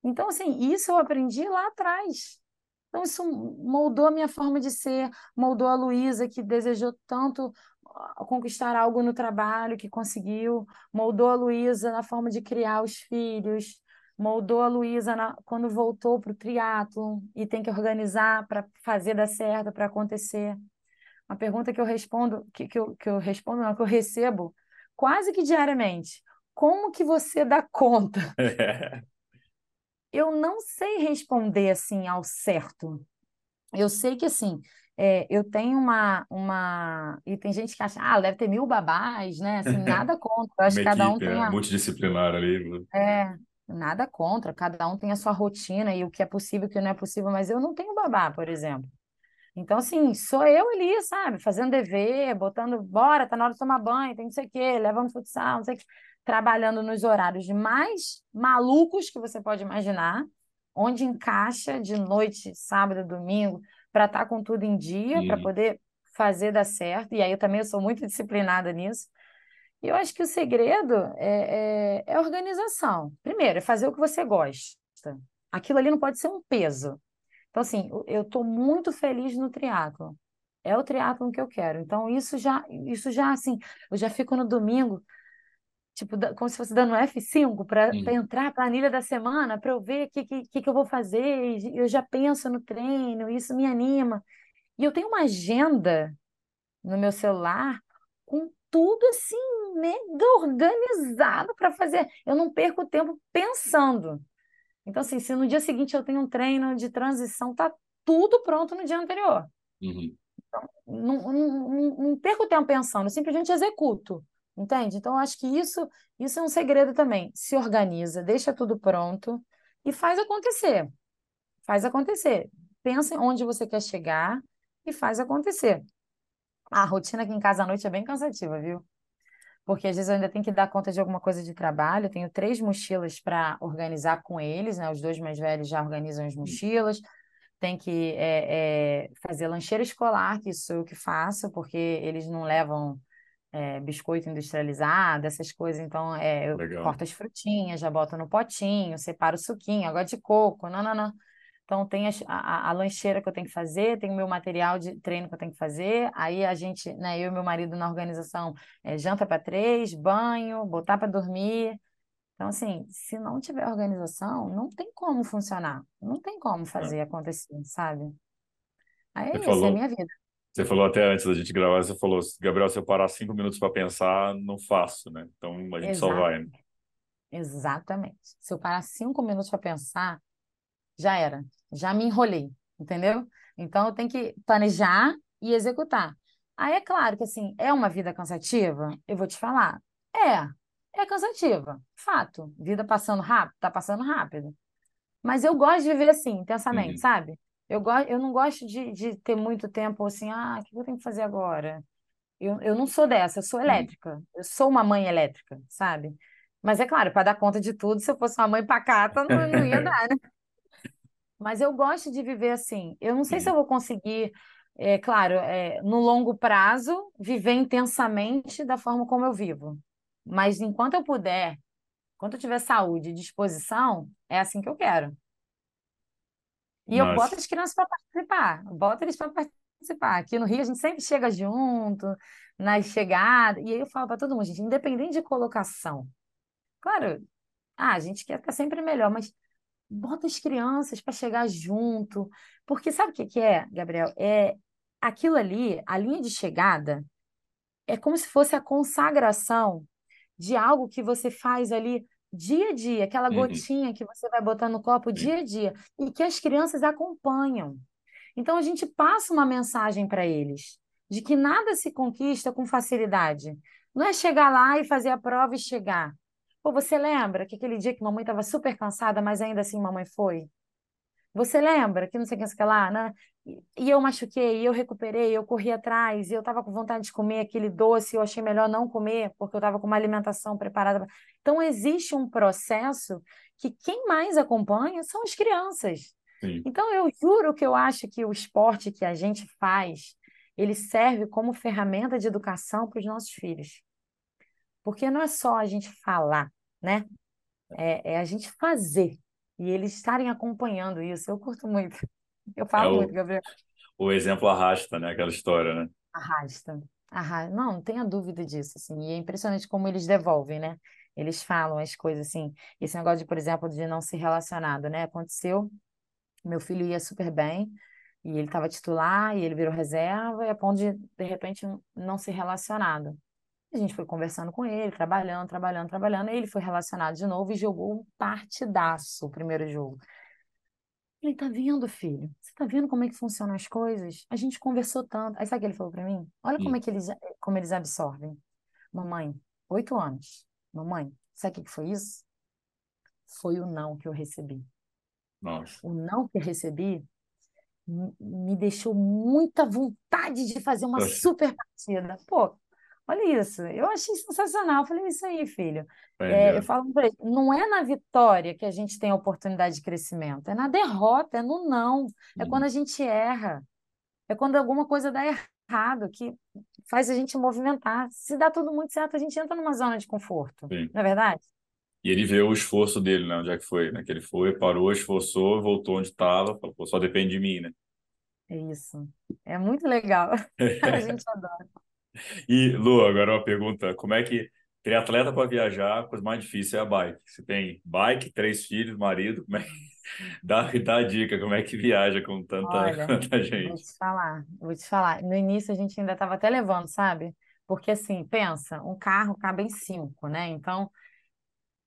Então, assim, isso eu aprendi lá atrás. Então, isso moldou a minha forma de ser, moldou a Luísa, que desejou tanto conquistar algo no trabalho, que conseguiu, moldou a Luísa na forma de criar os filhos, moldou a Luísa quando voltou para o triatlo e tem que organizar para fazer dar certo, para acontecer. Uma pergunta que eu respondo, que, que, eu, que eu respondo, não, que eu recebo quase que diariamente. Como que você dá conta? [laughs] eu não sei responder assim ao certo. Eu sei que assim, é, eu tenho uma, uma. E tem gente que acha, ah, deve ter mil babás, né? Assim, nada [laughs] contra. Eu acho que cada um tem. É, a... multidisciplinar ali. Né? É, nada contra. Cada um tem a sua rotina e o que é possível e o que não é possível, mas eu não tenho babá, por exemplo. Então, assim, sou eu ali, sabe? Fazendo dever, botando, bora, tá na hora de tomar banho, tem não sei o quê, levando futsal, não sei o quê trabalhando nos horários mais malucos que você pode imaginar, onde encaixa de noite, sábado, domingo, para estar tá com tudo em dia, para poder fazer dar certo. E aí eu também sou muito disciplinada nisso. E eu acho que o segredo é, é, é organização. Primeiro, é fazer o que você gosta. Aquilo ali não pode ser um peso. Então, assim, eu estou muito feliz no triatlo. É o triatlo que eu quero. Então, isso já, isso já, assim, eu já fico no domingo tipo, como se fosse dando F5 para entrar a planilha da semana, para eu ver o que, que, que eu vou fazer, eu já penso no treino, isso me anima. E eu tenho uma agenda no meu celular com tudo assim, mega organizado para fazer. Eu não perco tempo pensando. Então, assim, se no dia seguinte eu tenho um treino de transição, tá tudo pronto no dia anterior. Uhum. Então, não, não, não, não perco tempo pensando, eu simplesmente executo. Entende? Então, acho que isso, isso é um segredo também. Se organiza, deixa tudo pronto e faz acontecer. Faz acontecer. Pensa onde você quer chegar e faz acontecer. A rotina aqui em casa à noite é bem cansativa, viu? Porque às vezes eu ainda tenho que dar conta de alguma coisa de trabalho. Eu tenho três mochilas para organizar com eles, né? Os dois mais velhos já organizam as mochilas. Tem que é, é, fazer lancheira escolar, que isso eu que faço, porque eles não levam é, biscoito industrializado, essas coisas. Então, é, eu corto as frutinhas, já boto no potinho, separo o suquinho, água de coco, não, não, não. Então, tem a, a, a, lancheira que eu tenho que fazer, tem o meu material de treino que eu tenho que fazer. Aí a gente, né, eu e meu marido na organização, é, janta para três, banho, botar para dormir. Então, assim, se não tiver organização, não tem como funcionar. Não tem como fazer é. acontecer, sabe? Aí, essa é a minha vida. Você falou até antes da gente gravar, você falou, Gabriel, se eu parar cinco minutos para pensar, não faço, né? Então a gente só vai. Né? Exatamente. Se eu parar cinco minutos para pensar, já era. Já me enrolei, entendeu? Então eu tenho que planejar e executar. Aí é claro que assim, é uma vida cansativa? Eu vou te falar. É, é cansativa. Fato. Vida passando rápido, tá passando rápido. Mas eu gosto de viver assim, intensamente, Uhum. sabe? Eu, go eu não gosto de, de ter muito tempo assim, ah, o que eu tenho que fazer agora? Eu, eu não sou dessa, eu sou Uhum. elétrica. Eu sou uma mãe elétrica, sabe? Mas é claro, para dar conta de tudo, se eu fosse uma mãe pacata, não, não ia [laughs] dar, né? Mas eu gosto de viver assim. Eu não sei se eu vou conseguir, é, claro, é, no longo prazo, viver intensamente da forma como eu vivo. Mas enquanto eu puder, enquanto eu tiver saúde e disposição, é assim que eu quero. E eu boto Nossa. as crianças para participar, boto eles para participar. Aqui no Rio a gente sempre chega junto, nas chegadas, e aí eu falo para todo mundo, gente, independente de colocação. Claro, ah, a gente quer ficar sempre melhor, mas bota as crianças para chegar junto, porque sabe o que que é, Gabriel? É aquilo ali, a linha de chegada, é como se fosse a consagração de algo que você faz ali dia a dia, aquela Uhum. gotinha que você vai botar no copo dia a dia, e que as crianças acompanham. Então a gente passa uma mensagem para eles de que nada se conquista com facilidade. Não é chegar lá e fazer a prova e chegar. Pô, você lembra que aquele dia que mamãe estava super cansada, mas ainda assim mamãe foi? Você lembra que não sei o que, não sei o que lá, né? E eu machuquei, e eu recuperei, eu corri atrás, e eu estava com vontade de comer aquele doce, eu achei melhor não comer, porque eu estava com uma alimentação preparada. Então, existe um processo que quem mais acompanha são as crianças. Sim. Então, eu juro que eu acho que o esporte que a gente faz, ele serve como ferramenta de educação para os nossos filhos. Porque não é só a gente falar, né? É, é a gente fazer. E eles estarem acompanhando isso. Eu curto muito. Eu É falo muito, o, Gabriel. o exemplo arrasta, né? Aquela história, né? Arrasta. Arrasta. Não, não tenha dúvida disso, assim. E é impressionante como eles devolvem, né? Eles falam as coisas assim. Esse negócio de, por exemplo, de não ser relacionado, né? Aconteceu, meu filho ia super bem, e ele estava titular, e ele virou reserva, e a ponto de, de repente, não ser relacionado. A gente foi conversando com ele, trabalhando, trabalhando, trabalhando, e ele foi relacionado de novo e jogou um partidaço o primeiro jogo. Ele tá vendo, filho? Você tá vendo como é que funcionam as coisas? A gente conversou tanto. Aí sabe o que ele falou pra mim? Olha como Hum. é que eles, como eles absorvem. Mamãe, oito anos. Mamãe, sabe o que foi isso? Foi o não que eu recebi. Nossa. O não que eu recebi me deixou muita vontade de fazer uma super partida. Pô, olha isso. Eu achei sensacional. Eu falei, isso aí, filho. É, eu falo pra ele, não é na vitória que a gente tem a oportunidade de crescimento, é na derrota, é no não. É quando Uhum. a gente erra, é quando alguma coisa dá errado, que faz a gente movimentar. Se dá tudo muito certo, a gente entra numa zona de conforto, Sim. não é verdade? E ele vê o esforço dele, né? Onde é que foi, né? Que ele foi, parou, esforçou, voltou onde estava, falou, só depende de mim, né? É isso. É muito legal. [laughs] A gente adora. E, Lu, agora uma pergunta: como é que ter atleta para viajar, a coisa mais difícil é a bike? Você tem bike, três filhos, marido, como é que [laughs] dá, dá a dica, como é que viaja com tanta, Olha, [laughs] tanta vou gente? te falar, vou te falar. No início a gente ainda estava até levando, sabe? Porque assim, pensa, um carro cabe em cinco, né? Então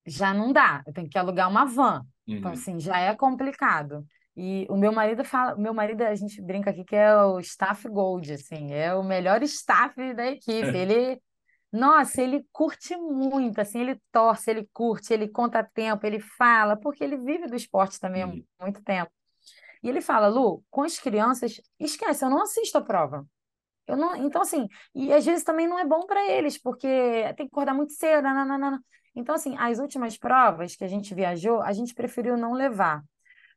já não dá. Eu tenho que alugar uma van. Então, Uhum. assim, já é complicado. E o meu marido fala, o meu marido, a gente brinca aqui que é o staff gold, assim, é o melhor staff da equipe. [laughs] Ele, nossa, ele curte muito, assim, ele torce, ele curte, ele conta tempo, ele fala, porque ele vive do esporte também há Uhum. muito tempo. E ele fala, Lu, com as crianças, esquece, eu não assisto a prova. Eu não, então, assim, e às vezes também não é bom para eles, porque tem que acordar muito cedo. nananana. Então, assim, as últimas provas que a gente viajou, a gente preferiu não levar.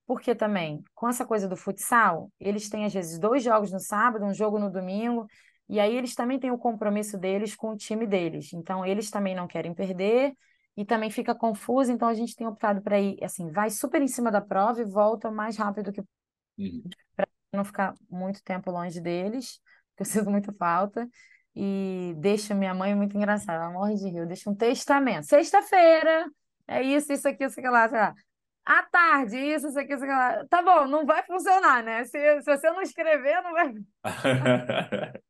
Porque também, com essa coisa do futsal, eles têm às vezes dois jogos no sábado, um jogo no domingo, e aí eles também têm o compromisso deles com o time deles. Então, eles também não querem perder e também fica confuso. Então, a gente tem optado para ir, assim, vai super em cima da prova e volta o mais rápido que Uhum. não ficar muito tempo longe deles, que eu [laughs] sinto muita falta. E deixa minha mãe muito engraçada, ela morre de rir. Eu deixo um testamento. Sexta-feira, é isso, isso aqui, isso aqui lá, sei lá. À tarde, isso, isso aqui, isso aqui. Tá bom, não vai funcionar, né? Se, se você não escrever, não vai. [laughs]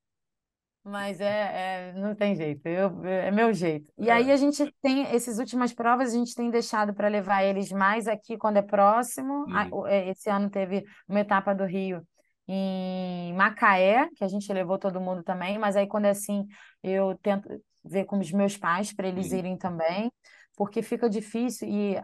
Mas é, é- não tem jeito, eu, é meu jeito. E aí É. a gente tem, essas últimas provas, a gente tem deixado para levar eles mais aqui quando é próximo. Uhum. é, Esse ano teve uma etapa do Rio em Macaé, que a gente levou todo mundo também, mas aí quando é assim, eu tento ver com os meus pais para eles Uhum. irem também, porque fica difícil e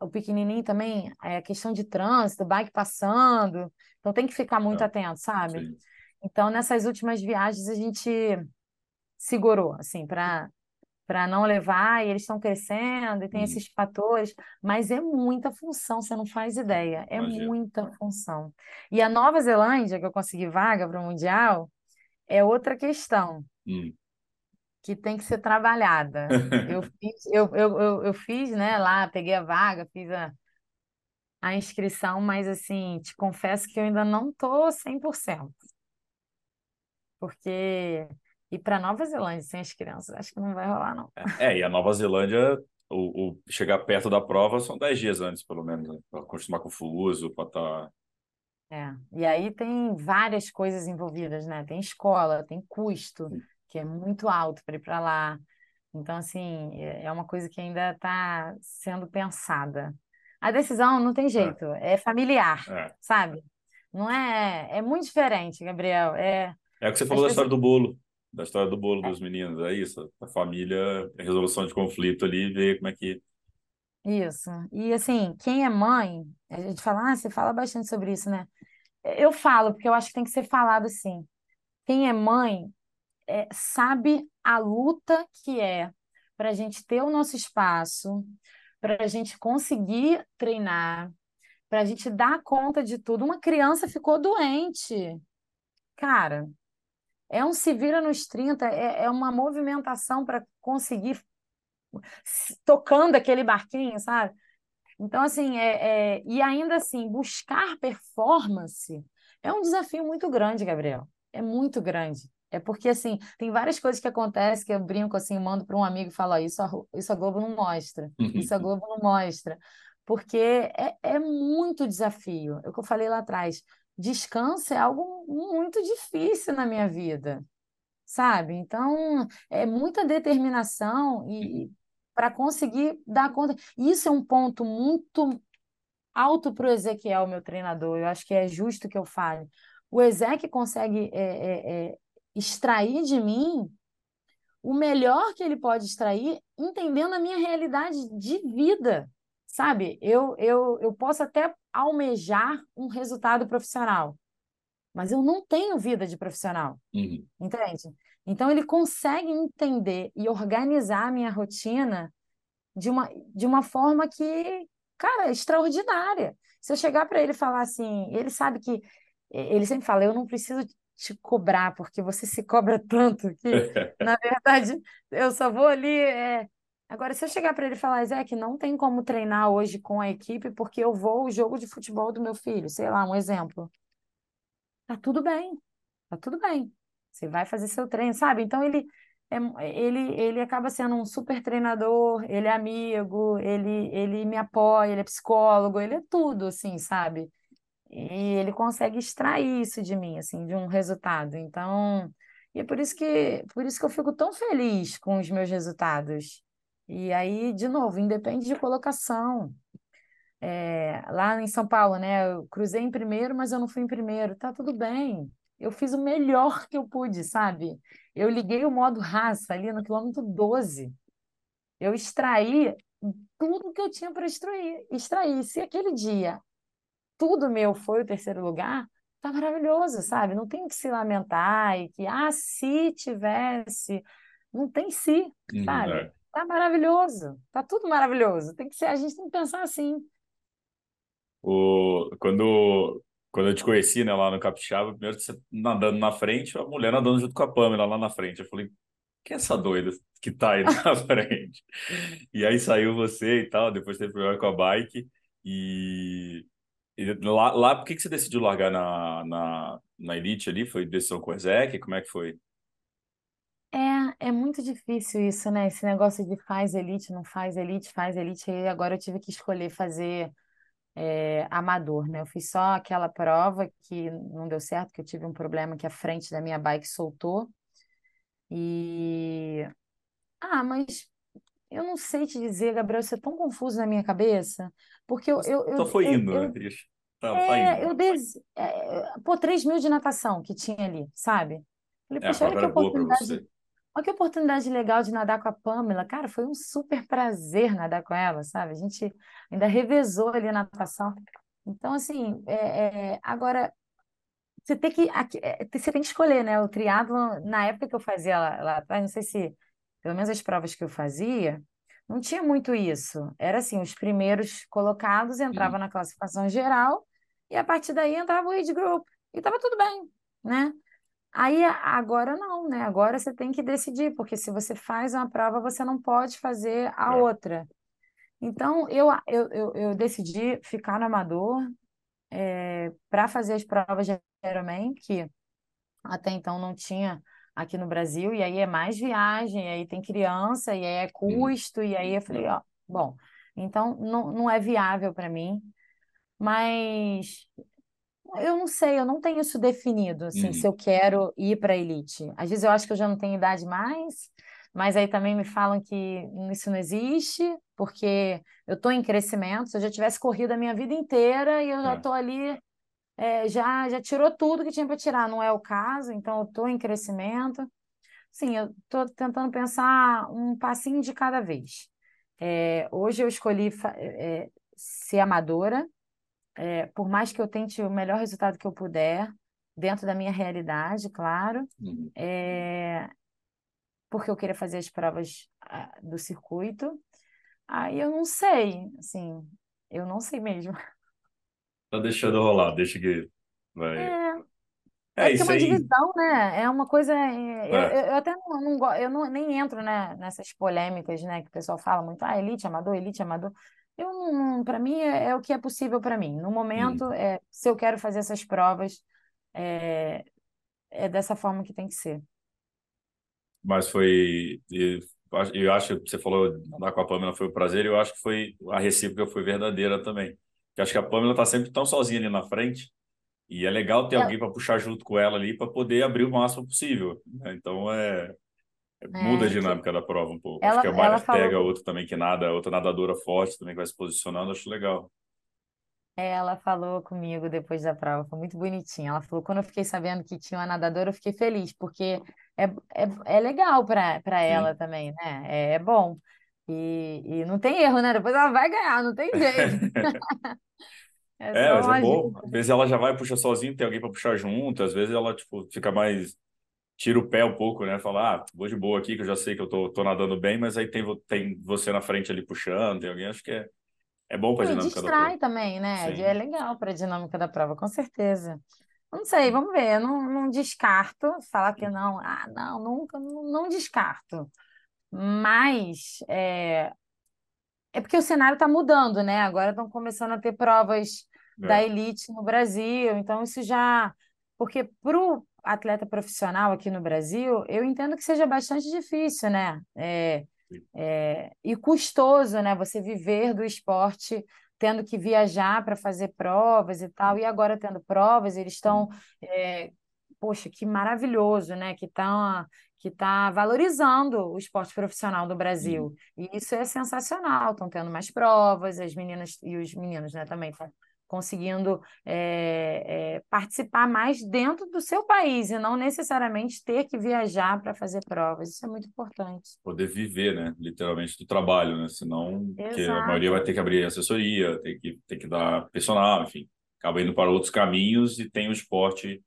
o pequenininho também, é questão de trânsito, bike passando, então tem que ficar muito É, atento, sabe? sim. Então nessas últimas viagens a gente segurou, assim, para para não levar, e eles estão crescendo, e tem Uhum. esses fatores, mas é muita função, você não faz ideia, é Imagino. muita função. E a Nova Zelândia, que eu consegui vaga para o Mundial, é outra questão Hum. Que tem que ser trabalhada. Eu [laughs] fiz, eu, eu, eu, eu fiz, né, lá, peguei a vaga, fiz a, a inscrição, mas assim, te confesso que eu ainda não tô 100%, porque ir para Nova Zelândia sem as crianças, acho que não vai rolar, não. É, e a Nova Zelândia, o, o chegar perto da prova são 10 dias antes, pelo menos, né? Para acostumar com o fuso, para estar. É, e aí tem várias coisas envolvidas, né? Tem escola, tem custo, que é muito alto para ir para lá. Então, assim, é é uma coisa que ainda está sendo pensada. A decisão não tem jeito, é familiar, É. sabe? Não é, é muito diferente, Gabriel. É, É o que você as falou da pessoas, história do bolo, da história do bolo dos meninos, é isso. A família, a resolução de conflito ali, ver como é que. isso. E assim, quem é mãe, a gente fala, ah, você fala bastante sobre isso, né? Eu falo, porque eu acho que tem que ser falado assim. Quem é mãe é, sabe a luta que é para a gente ter o nosso espaço, para a gente conseguir treinar, para a gente dar conta de tudo. Uma criança ficou doente. Cara, é um se vira nos 30, é, é uma movimentação para conseguir tocando aquele barquinho, sabe? Então, assim, é, é- e ainda assim, buscar performance é um desafio muito grande, Gabriel. É muito grande. É porque, assim, tem várias coisas que acontecem que eu brinco, assim, mando para um amigo e falo, isso, a, isso a Globo não mostra, isso a Globo não mostra. Porque é, é muito desafio. É o que eu falei lá atrás. Descanso é algo muito difícil na minha vida, sabe? Então, é muita determinação e para conseguir dar conta. Isso é um ponto muito alto para o Ezequiel, meu treinador. Eu acho que é justo que eu fale. O Ezequiel consegue é, é, é, extrair de mim o melhor que ele pode extrair, entendendo a minha realidade de vida, sabe? Eu, eu, eu posso até almejar um resultado profissional, mas eu não tenho vida de profissional, Uhum. entende? Então ele consegue entender e organizar a minha rotina de uma, de uma forma que, cara, é extraordinária. Se eu chegar para ele e falar assim, ele sabe que ele sempre fala, eu não preciso te cobrar, porque você se cobra [laughs] tanto que, [laughs] na verdade, eu só vou ali. é. Agora, se eu chegar para ele e falar, Zé, que não tem como treinar hoje com a equipe porque eu vou ao jogo de futebol do meu filho, sei lá, um exemplo. Tá tudo bem, tá tudo bem. Você vai fazer seu treino, sabe? Então ele é, ele, ele acaba sendo um super treinador, ele é amigo, ele, ele me apoia, ele é psicólogo, ele é tudo, assim, sabe? E ele consegue extrair isso de mim, assim, de um resultado. Então, e é por isso que, por isso que eu fico tão feliz com os meus resultados. E aí, de novo, independe de colocação. É, lá em São Paulo, né? Eu cruzei em primeiro, mas eu não fui em primeiro. Tá tudo bem. Eu fiz o melhor que eu pude, sabe? Eu liguei o modo raça ali no quilômetro 12. Eu extraí tudo que eu tinha para extrair. extrair. Se aquele dia tudo meu foi o terceiro lugar, tá maravilhoso, sabe? Não tem que se lamentar e que, ah, se tivesse. Não tem se, Uhum, sabe? é. Tá maravilhoso. Tá tudo maravilhoso. Tem que ser, a gente tem que pensar assim. O, quando, quando eu te conheci, né, lá no Capixaba, primeiro você nadando na frente, a mulher nadando junto com a Pamela lá na frente. Eu falei, que é essa doida que tá aí na [laughs] frente? E aí saiu você e tal, depois teve problema com a bike. E lá, lá, por que, que você decidiu largar na, na, na Elite ali? Foi decisão com o Ezek? Como é que foi? É, é muito difícil isso, né? Esse negócio de faz elite, não faz elite, faz elite. E agora eu tive que escolher fazer é, amador, né? Eu fiz só aquela prova que não deu certo, que eu tive um problema que a frente da minha bike soltou. E. Ah, mas eu não sei te dizer, Gabriel, isso é tão confuso na minha cabeça, porque eu, eu, Só eu, foi eu, indo, né, eu Cris? Tá, É, tá indo. eu des... é, pô, 3 mil de natação que tinha ali, sabe? Falei, É, poxa, olha prova que para oportunidade, você. olha que oportunidade legal de nadar com a Pamela. Cara, foi um super prazer nadar com ela, sabe? A gente ainda revezou ali a natação. Então, assim, é, é, agora você tem que, é, você tem que escolher, né? O triatlo, na época que eu fazia lá, lá atrás, não sei se, pelo menos as provas que eu fazia, não tinha muito isso. Era assim, os primeiros colocados entravam Uhum. na classificação geral e a partir daí entrava o age group e estava tudo bem, né? Aí agora não, né? Agora você tem que decidir, porque se você faz uma prova, você não pode fazer a É. outra. Então, eu, eu, eu, eu decidi ficar no amador para fazer as provas de Ironman, que até então não tinha aqui no Brasil, e aí é mais viagem, e aí tem criança, e aí é custo, e aí eu falei, É. ó, bom, então não, não é viável para mim, mas eu não sei, eu não tenho isso definido, assim, se Uhum. eu quero ir para a elite. Às vezes eu acho que eu já não tenho idade mais, mas aí também me falam que isso não existe, porque eu estou em crescimento. Se eu já tivesse corrido a minha vida inteira e eu já É. estou ali, é, já, já tirou tudo que tinha para tirar, não é o caso, então eu estou em crescimento. Sim, eu estou tentando pensar um passinho de cada vez. É, hoje eu escolhi fa- é, ser amadora. É, por mais que eu tente o melhor resultado que eu puder, dentro da minha realidade, claro, Uhum. é, porque eu queria fazer as provas do circuito. Aí eu não sei, assim, eu não sei mesmo. [laughs] Tá deixando rolar, deixa que vai. É, é É porque é isso uma aí. divisão, né? É uma coisa. é, eu, É. eu, eu até não, não, go- eu não, nem entro, né, nessas polêmicas, né, que o pessoal fala muito, ah, elite, amador, elite, amador. Eu não, para mim é, é o que é possível para mim. No momento, Uhum. é, se eu quero fazer essas provas, é, é dessa forma que tem que ser. Mas foi. e Eu acho que você falou lá com a Pamela foi um prazer, e eu acho que foi a recíproca foi verdadeira também. Porque acho que a Pamela tá sempre tão sozinha ali na frente, e é legal ter Ela- alguém para puxar junto com ela ali para poder abrir o máximo possível. né? Então é, é- muda a é, que dinâmica da prova um pouco. Acho ela, que a ela Mayra pega falou, outra também que nada, outra nadadora forte também que vai se posicionando, acho legal. ela falou comigo depois da prova, foi muito bonitinha. Ela falou, quando eu fiquei sabendo que tinha uma nadadora, eu fiquei feliz, porque é, é, é legal para ela também, né? É, é bom. E, e não tem erro, né? Depois ela vai ganhar, não tem jeito. [laughs] [laughs] É É, mas é bom. Às vezes ela já vai puxa sozinho, tem alguém para puxar junto. Às vezes ela tipo fica mais tira o pé um pouco, né? Fala, ah, vou de boa aqui, que eu já sei que eu tô, tô nadando bem, mas aí tem, tem você na frente ali puxando, tem alguém. Acho que é, é bom para a e dinâmica da prova. distrai também, né? É Sim. legal para a dinâmica da prova, com certeza. Não sei, vamos ver. Eu não, não descarto falar que não. Ah, não, nunca, não, não descarto. Mas é, é porque o cenário está mudando, né? Agora estão começando a ter provas da É, elite no Brasil, então isso já. Porque para o atleta profissional aqui no Brasil, eu entendo que seja bastante difícil, né? É, é, e custoso, né? Você viver do esporte tendo que viajar para fazer provas e tal, e agora tendo provas, eles estão. é, poxa, que maravilhoso, né? Que está que tá valorizando o esporte profissional do Uhum. Brasil. E isso é sensacional. Estão tendo mais provas, as meninas e os meninos, né, também estão conseguindo é, é, participar mais dentro do seu país e não necessariamente ter que viajar para fazer provas. Isso é muito importante. Poder viver, né? Literalmente do trabalho, né? Senão, a maioria vai ter que abrir assessoria, tem que, tem que dar personal, enfim. Acaba indo para outros caminhos e tem o esporte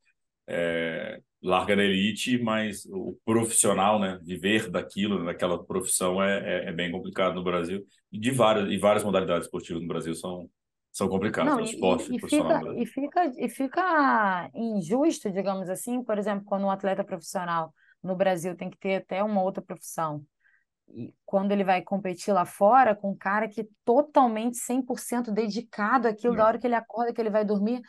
é, larga da elite, mas o profissional, né, viver daquilo, daquela profissão é, é, é bem complicado no Brasil e de várias e várias modalidades esportivas no Brasil são são complicadas, Não, né? E, esporte e, e profissional fica, e fica, e fica injusto, digamos assim, por exemplo, quando um atleta profissional no Brasil tem que ter até uma outra profissão. E quando ele vai competir lá fora com um cara que é totalmente 100% dedicado àquilo, da É. hora que ele acorda, que ele vai dormir,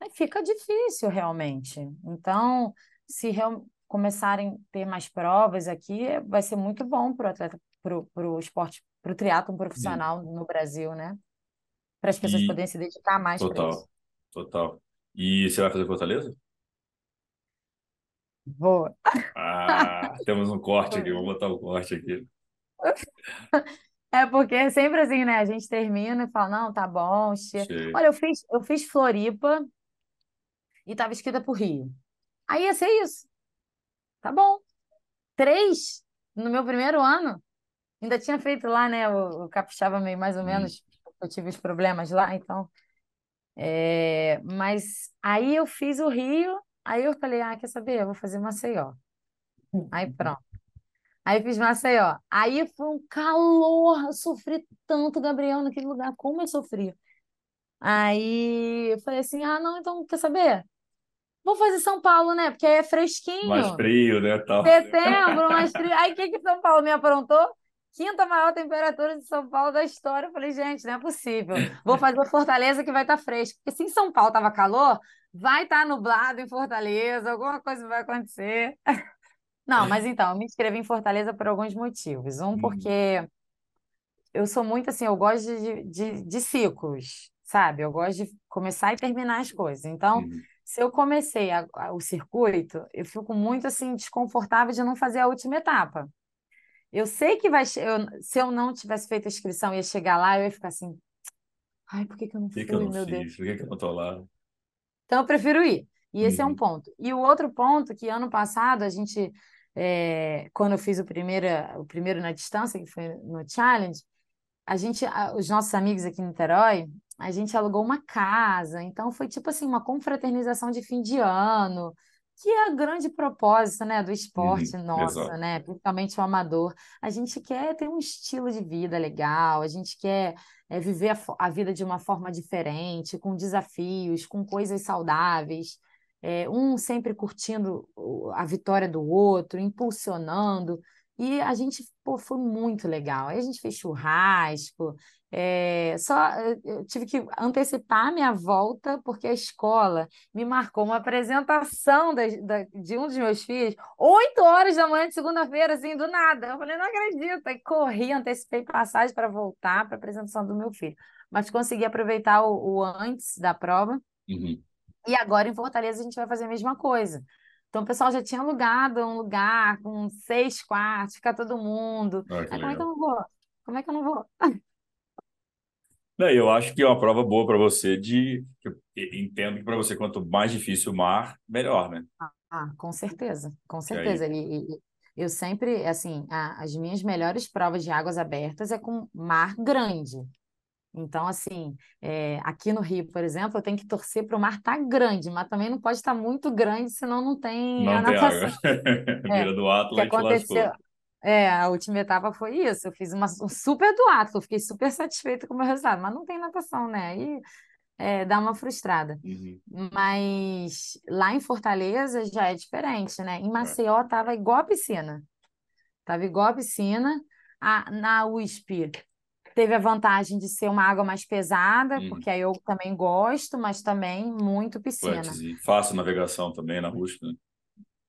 aí fica difícil realmente. Então, se real- começarem a ter mais provas aqui, vai ser muito bom para o atleta, para o esporte, para o triatlon Sim. profissional no Brasil, né? Para as pessoas E poderem se dedicar mais para isso. total, total. E você vai fazer Fortaleza? Vou. Ah, temos um corte aqui, vamos [laughs] botar um corte aqui. É porque é sempre assim, né? A gente termina e fala, não, tá bom, chega. Olha, eu fiz, eu fiz Floripa e tava escrita pro Rio. Aí ia ser isso. Tá bom. Três no meu primeiro ano. Ainda tinha feito lá, né? O, o capixaba meio mais ou hum. menos. Eu tive os problemas lá, então. É, mas aí eu fiz o Rio, aí eu falei, ah, quer saber? Eu vou fazer Maceió. Aí [laughs] pronto. Aí fiz Maceió. Aí foi um calor, eu sofri tanto, Gabriel, naquele lugar, como eu sofri. Aí eu falei assim: ah, não, então quer saber? Vou fazer São Paulo, né? Porque aí é fresquinho. Mais frio, né? Tal. Setembro, mais frio. Aí o que, que São Paulo me aprontou? Quinta maior temperatura de São Paulo da história. Eu falei, gente, não é possível. Vou fazer Fortaleza que vai estar tá fresco. Porque se em São Paulo tava calor, vai estar tá nublado em Fortaleza, alguma coisa vai acontecer. Não, mas então, eu me inscrevi em Fortaleza por alguns motivos. Um, hum. porque eu sou muito assim, eu gosto de, de, de ciclos, sabe? Eu gosto de começar e terminar as coisas. Então, uhum. Se eu comecei a, a, o circuito, eu fico muito assim, desconfortável de não fazer a última etapa. Eu sei que vai. Eu, se eu não tivesse feito a inscrição ia chegar lá, eu ia ficar assim. Ai, por que, que eu não fui, que eu não meu fiz? Deus? Por que, que eu não tô lá? Então, eu prefiro ir. E esse uhum. é um uhum. ponto. E o outro ponto, que ano passado a gente, é, quando eu fiz o primeiro, o primeiro na distância, que foi no Challenge, a gente, os nossos amigos aqui em Niterói, a gente alugou uma casa, então foi tipo assim, uma confraternização de fim de ano, que é o grande propósito, né, do esporte uhum, nosso, exato. né, principalmente o amador. A gente quer ter um estilo de vida legal, a gente quer é, viver a, a, vida de uma forma diferente, com desafios, com coisas saudáveis, é, um sempre curtindo a vitória do outro, impulsionando. E a gente, pô, foi muito legal. Aí a gente fez churrasco, é, só eu tive que antecipar minha volta, porque a escola me marcou uma apresentação da, da, de um dos meus filhos, oito horas da manhã de segunda-feira, assim, do nada. Eu falei, não acredito. Aí corri, antecipei passagem para voltar para a apresentação do meu filho. Mas consegui aproveitar o, o antes da prova. Uhum. E agora em Fortaleza a gente vai fazer a mesma coisa. Então, o pessoal já tinha alugado um lugar com seis quartos, fica todo mundo. Ah, Aí, como é que eu não vou? Como é que eu não vou? Não, eu acho que é uma prova boa para você de. Entendo que para você, quanto mais difícil o mar, melhor, né? Ah, com certeza, com certeza. E, e, eu sempre, assim, a, as minhas melhores provas de águas abertas é com mar grande. Então, assim, é, aqui no Rio, por exemplo, eu tenho que torcer para o mar estar tá grande, mas também não pode estar muito grande, senão não tem não a tem natação. Água. [laughs] Vira do Atlas que aconteceu, é, a última etapa foi isso. Eu fiz uma, um super do Atlas, fiquei super satisfeita com o meu resultado, mas não tem natação, né? Aí é, dá uma frustrada. Uhum. Mas lá em Fortaleza já é diferente, né? Em é. Maceió tava igual a piscina. Tava igual a piscina. A, na USP teve a vantagem de ser uma água mais pesada, uhum. porque aí eu também gosto, mas também muito piscina. Fácil navegação também na USP, né?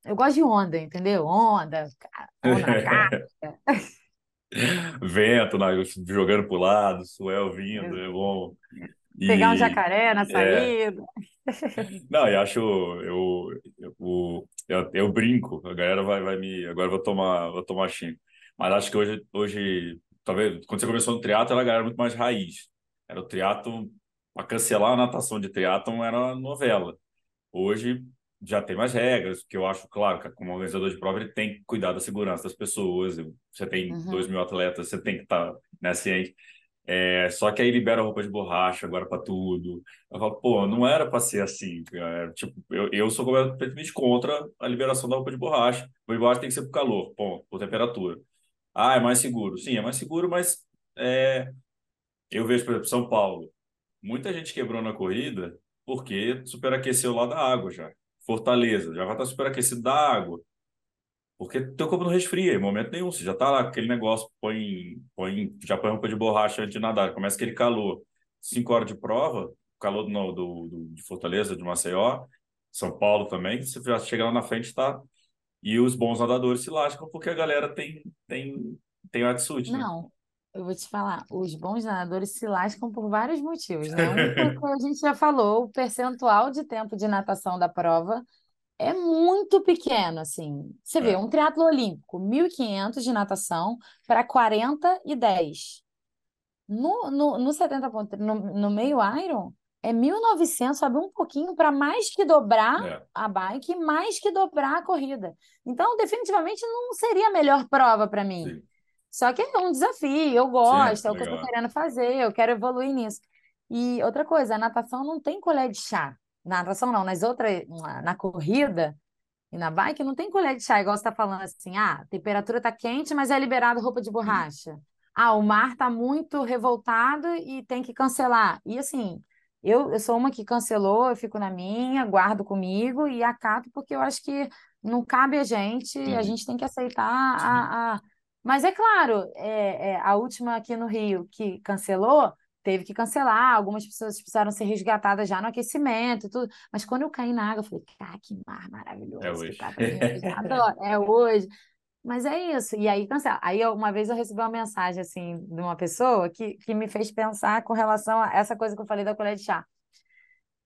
Eu gosto de onda, entendeu? Onda, [laughs] onda na [laughs] Vento na, jogando para o lado, suel vindo, é bom. E, Pegar um jacaré na é. saída. É... Não, eu acho, eu, eu, eu, eu, brinco, a galera vai, vai me, agora eu vou tomar, vou tomar xingo. Mas acho que hoje, hoje talvez, quando você começou no triatlo, era a galera muito mais raiz. Era o triatlo, para cancelar a natação de triatlo era novela. Hoje, já tem mais regras, que eu acho, claro, que como organizador de prova, ele tem que cuidar da segurança das pessoas. Você tem uhum. dois mil atletas, você tem que estar tá, né, ciente. É, só que aí libera roupa de borracha agora para tudo. Eu falo, pô, não era para ser assim. Cara. Tipo, eu, eu sou completamente contra a liberação da roupa de borracha. O de borracha tem que ser por calor, ponto, por temperatura. Ah, é mais seguro. Sim, é mais seguro, mas é, eu vejo, por exemplo, São Paulo. Muita gente quebrou na corrida porque superaqueceu lá da água já. Fortaleza, já vai estar superaquecido da água. Porque teu corpo não resfria em momento nenhum. Você já está lá, aquele negócio, põe, põe, já põe roupa de borracha antes de nadar, começa aquele calor. Cinco horas de prova, calor do, do, do, de Fortaleza, de Maceió, São Paulo também, você já chega lá na frente, tá? E os bons nadadores se lascam porque a galera tem, tem, tem altitude. Né? Não, eu vou te falar, os bons nadadores se lascam por vários motivos, né? Um, [laughs] porque a gente já falou, o percentual de tempo de natação da prova é muito pequeno, assim. Você vê, é. um triatlo olímpico, 1.500 de natação para 40 e 10. No, no, no 70.3, no, no meio Iron, é 1.900, sobe um pouquinho para mais que dobrar É. a bike, mais que dobrar a corrida. Então, definitivamente não seria a melhor prova para mim. Sim. Só que é um desafio, eu Sim, gosto, é o que eu legal. querendo fazer, eu quero evoluir nisso. E outra coisa, a natação não tem colher de chá. Na natação não, nas outras, na, na corrida e na bike não tem colher de chá, igual você está falando assim, ah, a temperatura está quente, mas é liberado roupa de borracha. Ah, o mar está muito revoltado e tem que cancelar. E assim, eu, eu sou uma que cancelou, eu fico na minha, guardo comigo e acato, porque eu acho que não cabe a gente, a Uhum. gente tem que aceitar a, a... Mas é claro, é, é, a última aqui no Rio que cancelou, teve que cancelar, algumas pessoas precisaram ser resgatadas já no aquecimento e tudo. Mas quando eu caí na água, eu falei, cara, que mar maravilhoso É que hoje. tá mim, eu já adoro, é hoje. Mas é isso, e aí cancela. Aí uma vez eu recebi uma mensagem assim de uma pessoa que, que me fez pensar com relação a essa coisa que eu falei da colher de chá.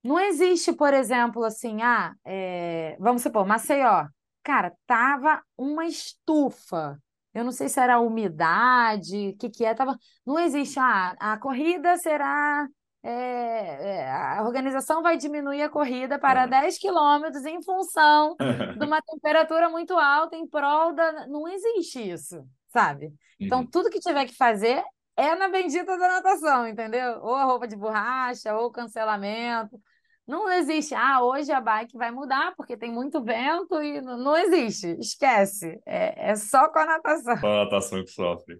Não existe, por exemplo, assim, ah, é, vamos supor, Maceió. Cara, tava uma estufa. Eu não sei se era umidade, o que que é, tava... Não existe, ah, a corrida será... é, é, a organização vai diminuir a corrida para Aham. 10 quilômetros em função de [laughs] uma temperatura muito alta em prol da... Não existe isso, sabe? Então, tudo que tiver que fazer é na bendita da natação, entendeu? Ou a roupa de borracha, ou cancelamento. Não existe, ah, hoje a bike vai mudar porque tem muito vento e não, não existe, esquece. É, é só com a natação. Só a natação que sofre.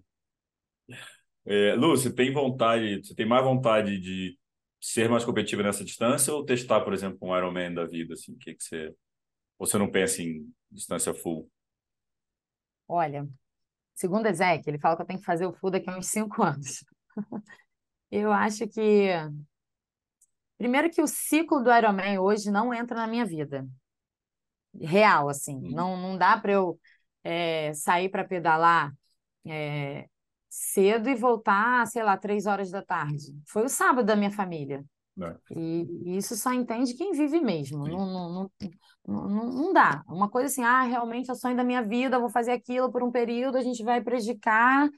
É, Lu, você tem vontade, você tem mais vontade de ser mais competitiva nessa distância ou testar, por exemplo, um Ironman da vida, assim, o que que você... Ou você não pensa em distância full? Olha, segundo Ezequiel, ele fala que eu tenho que fazer o full daqui a uns cinco [laughs] anos. Eu acho que, primeiro que o ciclo do Ironman hoje não entra na minha vida. Real, assim. Uhum. Não, não dá para eu é, sair para pedalar é, cedo e voltar, sei lá, três horas da tarde. Foi o sábado da minha família. Né? E, e isso só entende quem vive mesmo. Não, não, não, não, não- dá. Uma coisa assim, ah, realmente é o sonho da minha vida, vou fazer aquilo por um período, a gente vai prejudicar.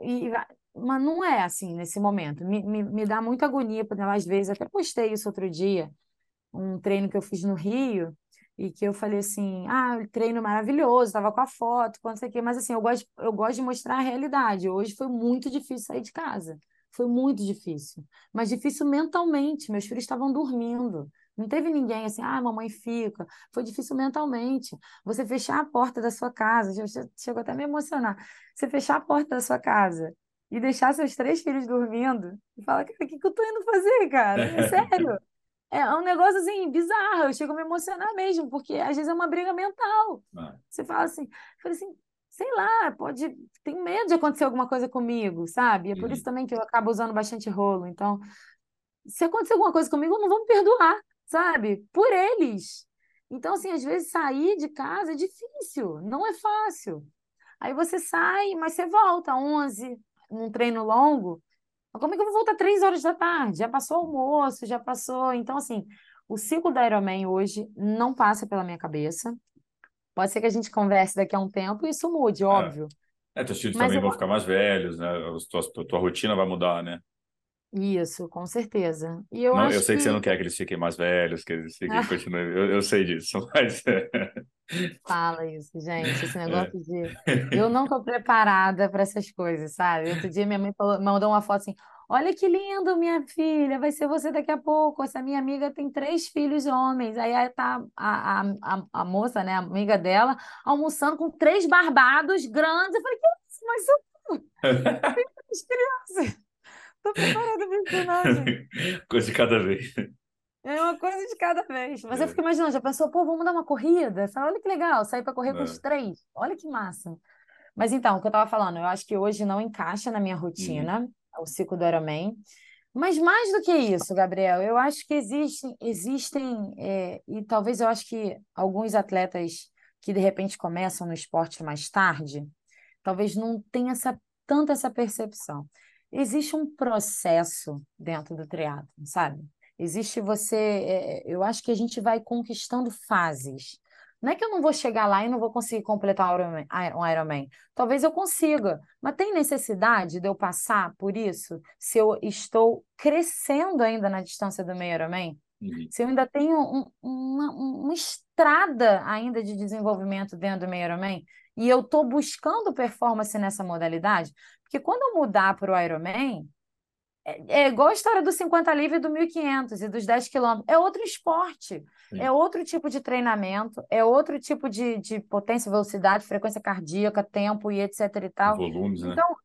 E, mas não é assim nesse momento. Me, me, me dá muita agonia, porque às vezes, até postei isso outro dia, um treino que eu fiz no Rio, e que eu falei assim, ah, treino maravilhoso, estava com a foto, quanto sei o quê, mas assim, eu gosto, eu gosto de mostrar a realidade. Hoje foi muito difícil sair de casa. Foi muito difícil. Mas difícil mentalmente. Meus filhos estavam dormindo. Não teve ninguém assim, ah, mamãe fica. Foi difícil mentalmente. Você fechar a porta da sua casa, chegou até a me emocionar. Você fechar a porta da sua casa e deixar seus três filhos dormindo e falar, cara, o que que eu tô indo fazer, cara? É sério. É um negócio assim, bizarro. Eu chego a me emocionar mesmo, porque às vezes é uma briga mental. Ah, Você fala assim, eu falei assim, sei lá, pode, tenho medo de acontecer alguma coisa comigo, sabe? É por isso Uhum. também que eu acabo usando bastante rolo. Então, se acontecer alguma coisa comigo, não vão me perdoar, sabe? Por eles. Então, assim, às vezes sair de casa é difícil, não é fácil. Aí você sai, mas você volta 11, num treino longo. Mas como é que eu vou voltar três horas da tarde? Já passou o almoço, já passou. Então, assim, o ciclo da Ironman hoje não passa pela minha cabeça. Pode ser que a gente converse daqui a um tempo e isso mude, óbvio. É, teus filhos também eu- vão ficar mais velhos, né? A tua, tua rotina vai mudar, né? Isso, com certeza. E eu Não, eu sei que você que não quer que eles fiquem mais velhos, que eles fiquem, [laughs] continuem. Eu, eu sei disso, [laughs] mas é. Fala isso, gente. Esse É. negócio de eu [laughs] não tô preparada para essas coisas, sabe? Outro dia minha mãe falou- mandou uma foto assim: Olha que lindo, minha filha, vai ser você daqui a pouco. Essa minha amiga tem três filhos homens. Aí tá a, a, a, moça, né, a amiga dela, almoçando com três barbados grandes. Eu falei: Que isso? Mas são [laughs] três crianças. Tô preparada para isso, não, gente. Coisa de cada vez. É uma coisa de cada vez. Mas É. eu fico imaginando, já pensou, pô, vamos dar uma corrida? Fala, Olha que legal, sair para correr com É. os três. Olha que massa. Mas então, o que eu estava falando, eu acho que hoje não encaixa na minha rotina o ciclo do Ironman. Mas mais do que isso, Gabriel, eu acho que existem, existem é, e talvez eu acho que alguns atletas que de repente começam no esporte mais tarde, talvez não tenham essa, tanto essa percepção. Existe um processo dentro do triatlo, sabe? Existe você, é, eu acho que a gente vai conquistando fases. Não é que eu não vou chegar lá e não vou conseguir completar um Ironman. Talvez eu consiga, mas tem necessidade de eu passar por isso se eu estou crescendo ainda na distância do meio Ironman? Uhum. Se eu ainda tenho um, uma, uma estrada ainda de desenvolvimento dentro do meio Ironman e eu estou buscando performance nessa modalidade, porque quando eu mudar para o Ironman, é, é igual a história do 50 livre e do 1500 e dos 10 quilômetros. É outro esporte, Sim. é outro tipo de treinamento, é outro tipo de, de potência, velocidade, frequência cardíaca, tempo e etc e tal. Volumes, né? Então,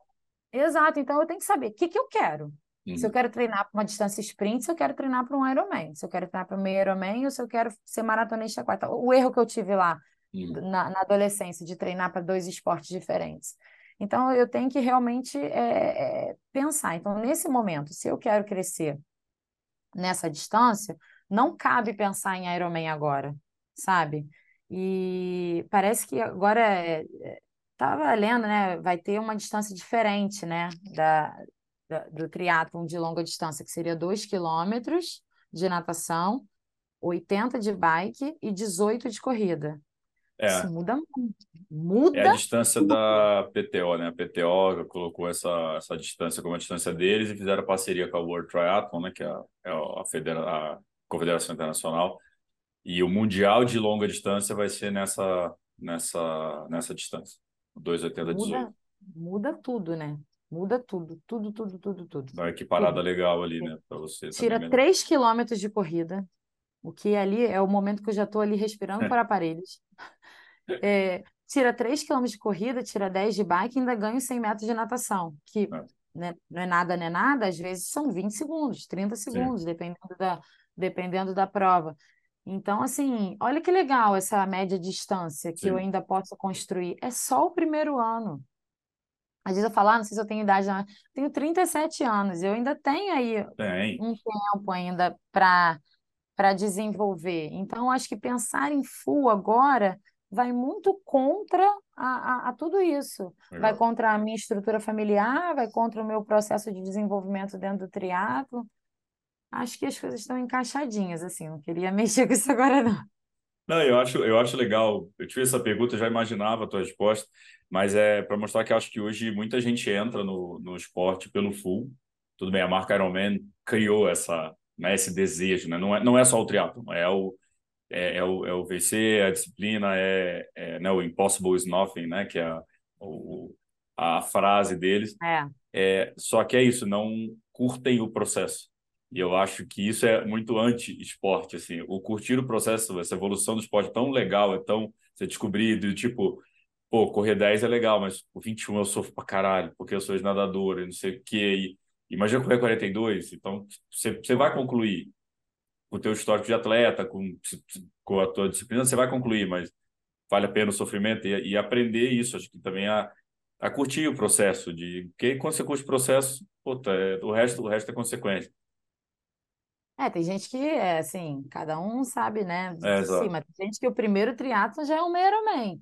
exato. Então, eu tenho que saber o que, que eu quero. Uhum. Se eu quero treinar para uma distância sprint, se eu quero treinar para um Ironman. Se eu quero treinar para um meio Ironman ou se eu quero ser maratonista quarta. O erro que eu tive lá uhum. na, na adolescência de treinar para dois esportes diferentes. Então, eu tenho que realmente é, é, pensar. Então, nesse momento, se eu quero crescer nessa distância, não cabe pensar em Ironman agora, sabe? E parece que agora é lendo, né? Vai ter uma distância diferente, né? Da, da do triatlon de longa distância, que seria 2 quilômetros de natação, 80 de bike e 18 de corrida. É. Isso muda muito. Muda. É a distância tudo. da PTO, né? A PTO colocou essa, essa distância como a distância deles e fizeram parceria com a World Triathlon, né? Que é a, é a, Federa a Confederação Internacional. E o Mundial de longa distância vai ser nessa, nessa, nessa distância. 2,80 muda, muda tudo, né? Muda tudo, tudo, tudo, tudo, tudo. Dá uma equiparada tudo. legal ali, né? Para você. Tira 3 né? quilômetros de corrida, o que ali é o momento que eu já estou ali respirando [laughs] por aparelhos. É, tira 3 km de corrida, tira 10 de bike e ainda ganho 100 metros de natação, que é. né, não é nada, não é nada, às vezes são 20 segundos, 30 segundos, Sim. dependendo da, dependendo da prova. Então, assim, olha que legal essa média distância que Sim. eu ainda posso construir. É só o primeiro ano. Às vezes eu falo, ah, não sei se eu tenho idade, não. tenho 37 anos, eu ainda tenho aí Tem. um tempo ainda para para desenvolver. Então, acho que pensar em full agora vai muito contra a, a, a tudo isso. Legal. Vai contra a minha estrutura familiar, vai contra o meu processo de desenvolvimento dentro do triatlo. Acho que as coisas estão encaixadinhas, assim, não queria [laughs] mexer com isso agora, não. Não, eu acho, eu acho legal. Eu tive essa pergunta, já imaginava a tua resposta, mas é para mostrar que acho que hoje muita gente entra no, no esporte pelo full. Tudo bem, a marca Ironman criou essa, né, esse desejo, né? Não é, não é só o triatlo, é o, é, é, o, é o VC, a disciplina é, é né, o Impossible is Nothing, né, que é a, o, a frase deles. É. é. Só que é isso, não curtem o processo. E eu acho que isso é muito anti-esporte, assim. O curtir o processo, essa evolução do esporte é tão legal, é tão... Você descobrir, do tipo, pô, correr 10 é legal, mas o 21 eu sofro pra caralho, porque eu sou nadador e não sei o quê. E, imagina correr 42, então você, você vai concluir com o teu histórico de atleta, com, com a tua disciplina, você vai concluir, mas vale a pena o sofrimento e, e aprender isso, acho que também a, a curtir o processo de que quando você curte o processo, puta, é, o resto o resto é consequência. É, tem gente que é assim, cada um sabe, né? É, cima. Tem gente que o primeiro triatlo já é um Ironman.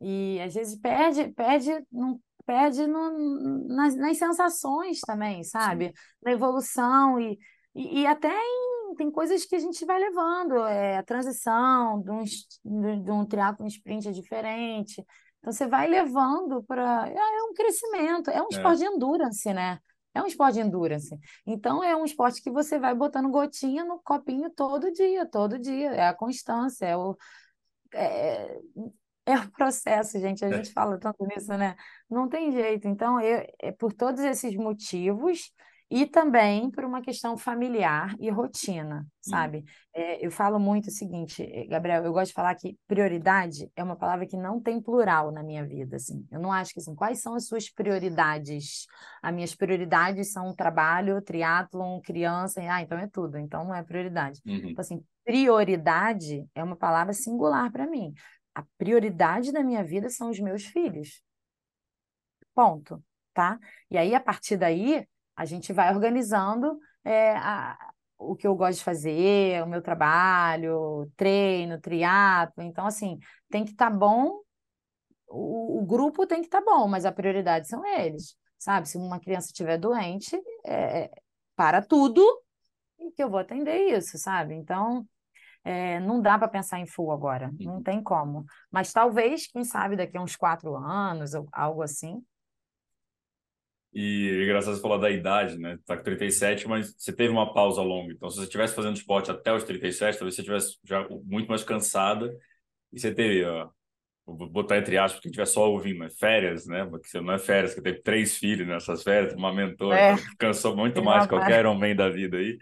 E às vezes perde, perde, não perde no, nas, nas sensações também, sabe? Sim. Na evolução e, e, e até em tem coisas que a gente vai levando, é, a transição de um, de um triatlo um sprint é diferente. Então você vai levando para. É, é um crescimento, é um é. esporte de endurance, né? É um esporte de endurance. Então é um esporte que você vai botando gotinha no copinho todo dia, todo dia. É a constância, é o. É, é o processo, gente. A é. gente fala tanto nisso, né? Não tem jeito. Então, eu, é, por todos esses motivos, e também por uma questão familiar e rotina, hum. sabe? Uhum. É, eu falo muito o seguinte, eh, Gabriel, eu gosto de falar que prioridade é uma palavra que não tem plural na minha vida, assim. Eu não acho que, assim, quais são as suas prioridades? As minhas prioridades são trabalho, triatlon, criança, e, ah, então é tudo, então não é prioridade. Uhum. Então, assim, prioridade é uma palavra singular para mim. A prioridade da minha vida são os meus filhos. Ponto, tá? E aí, a partir daí, a gente vai organizando é, a, o que eu gosto de fazer, o meu trabalho, treino, triatlo. Então, assim, tem que estar tá bom, o, o, grupo tem que estar tá bom, mas a prioridade são eles, sabe? Se uma criança estiver doente, é, para tudo e que eu vou atender isso, sabe? Então, é, não dá para pensar em full agora, não Uhum. tem como. Mas talvez, quem sabe, daqui a uns quatro anos ou algo assim. E é engraçado você falar da idade, né? Tá com 37, mas você teve uma pausa longa. Então, se você estivesse fazendo esporte até os 37, talvez você estivesse já muito mais cansada. E você teve, ó, vou botar entre aspas, porque tiver só ouvindo, né? férias, né? Porque você não é férias, você teve três filhos nessas férias, uma mentora, É, então cansou muito mais que qualquer homem da vida aí.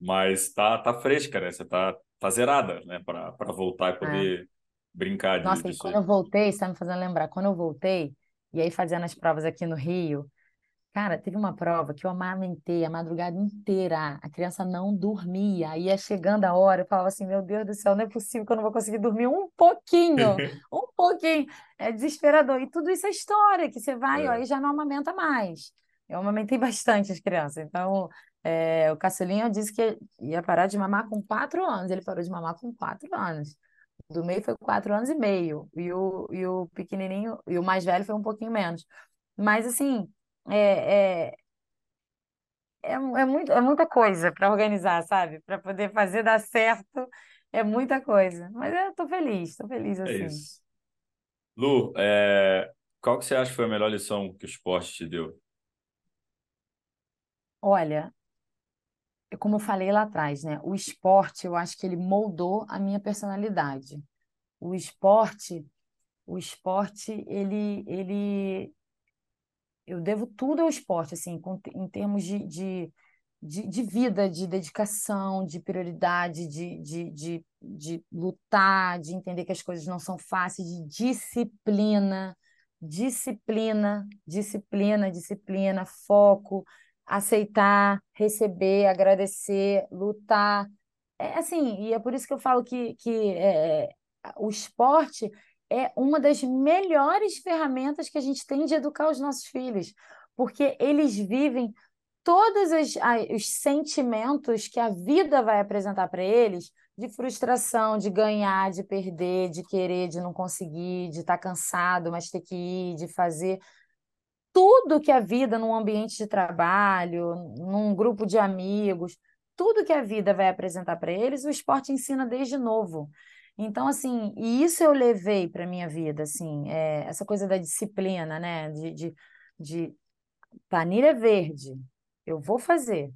Mas tá, tá fresca, né? Você tá, tá zerada, né? Para voltar e é. poder brincar de, Nossa, e disso quando aí. eu voltei, você está me fazendo lembrar, quando eu voltei, e aí fazendo as provas aqui no Rio, cara, teve uma prova que eu amamentei a madrugada inteira, a criança não dormia, aí ia chegando a hora, eu falava assim, meu Deus do céu, não é possível que eu não vou conseguir dormir um pouquinho, [laughs] um pouquinho, é desesperador, e tudo isso é história, que você vai, ó, É. e já não amamenta mais, eu amamentei bastante as crianças, então, é, o caçulinha disse que ia parar de mamar com quatro anos, ele parou de mamar com quatro anos, do meio foi quatro anos e meio, e o, e o pequenininho, e o mais velho foi um pouquinho menos. Mas, assim, é, é, é, é, muito, é muita coisa para organizar, sabe? Para poder fazer dar certo, é muita coisa. Mas eu tô feliz, tô feliz É assim. isso. Lu, é, qual que você acha que foi a melhor lição que o esporte te deu? Olha, é como eu falei lá atrás, né? O esporte, eu acho que ele moldou a minha personalidade. O esporte, o esporte, ele, ele eu devo tudo ao esporte, assim, com- em termos de, de, de, de vida, de dedicação, de prioridade, de, de, de, de lutar, de entender que as coisas não são fáceis, de disciplina, disciplina, disciplina, disciplina, foco, aceitar, receber, agradecer, lutar. É assim, e é por isso que eu falo que, que é, o esporte é uma das melhores ferramentas que a gente tem de educar os nossos filhos, porque eles vivem todos os, os sentimentos que a vida vai apresentar para eles, de frustração, de ganhar, de perder, de querer, de não conseguir, de estar cansado, mas ter que ir, de fazer tudo que a vida num ambiente de trabalho, num grupo de amigos, tudo que a vida vai apresentar para eles, o esporte ensina desde novo. Então, assim, e isso eu levei para minha vida, assim, é, essa coisa da disciplina, né? De, de, de planilha verde, eu vou fazer,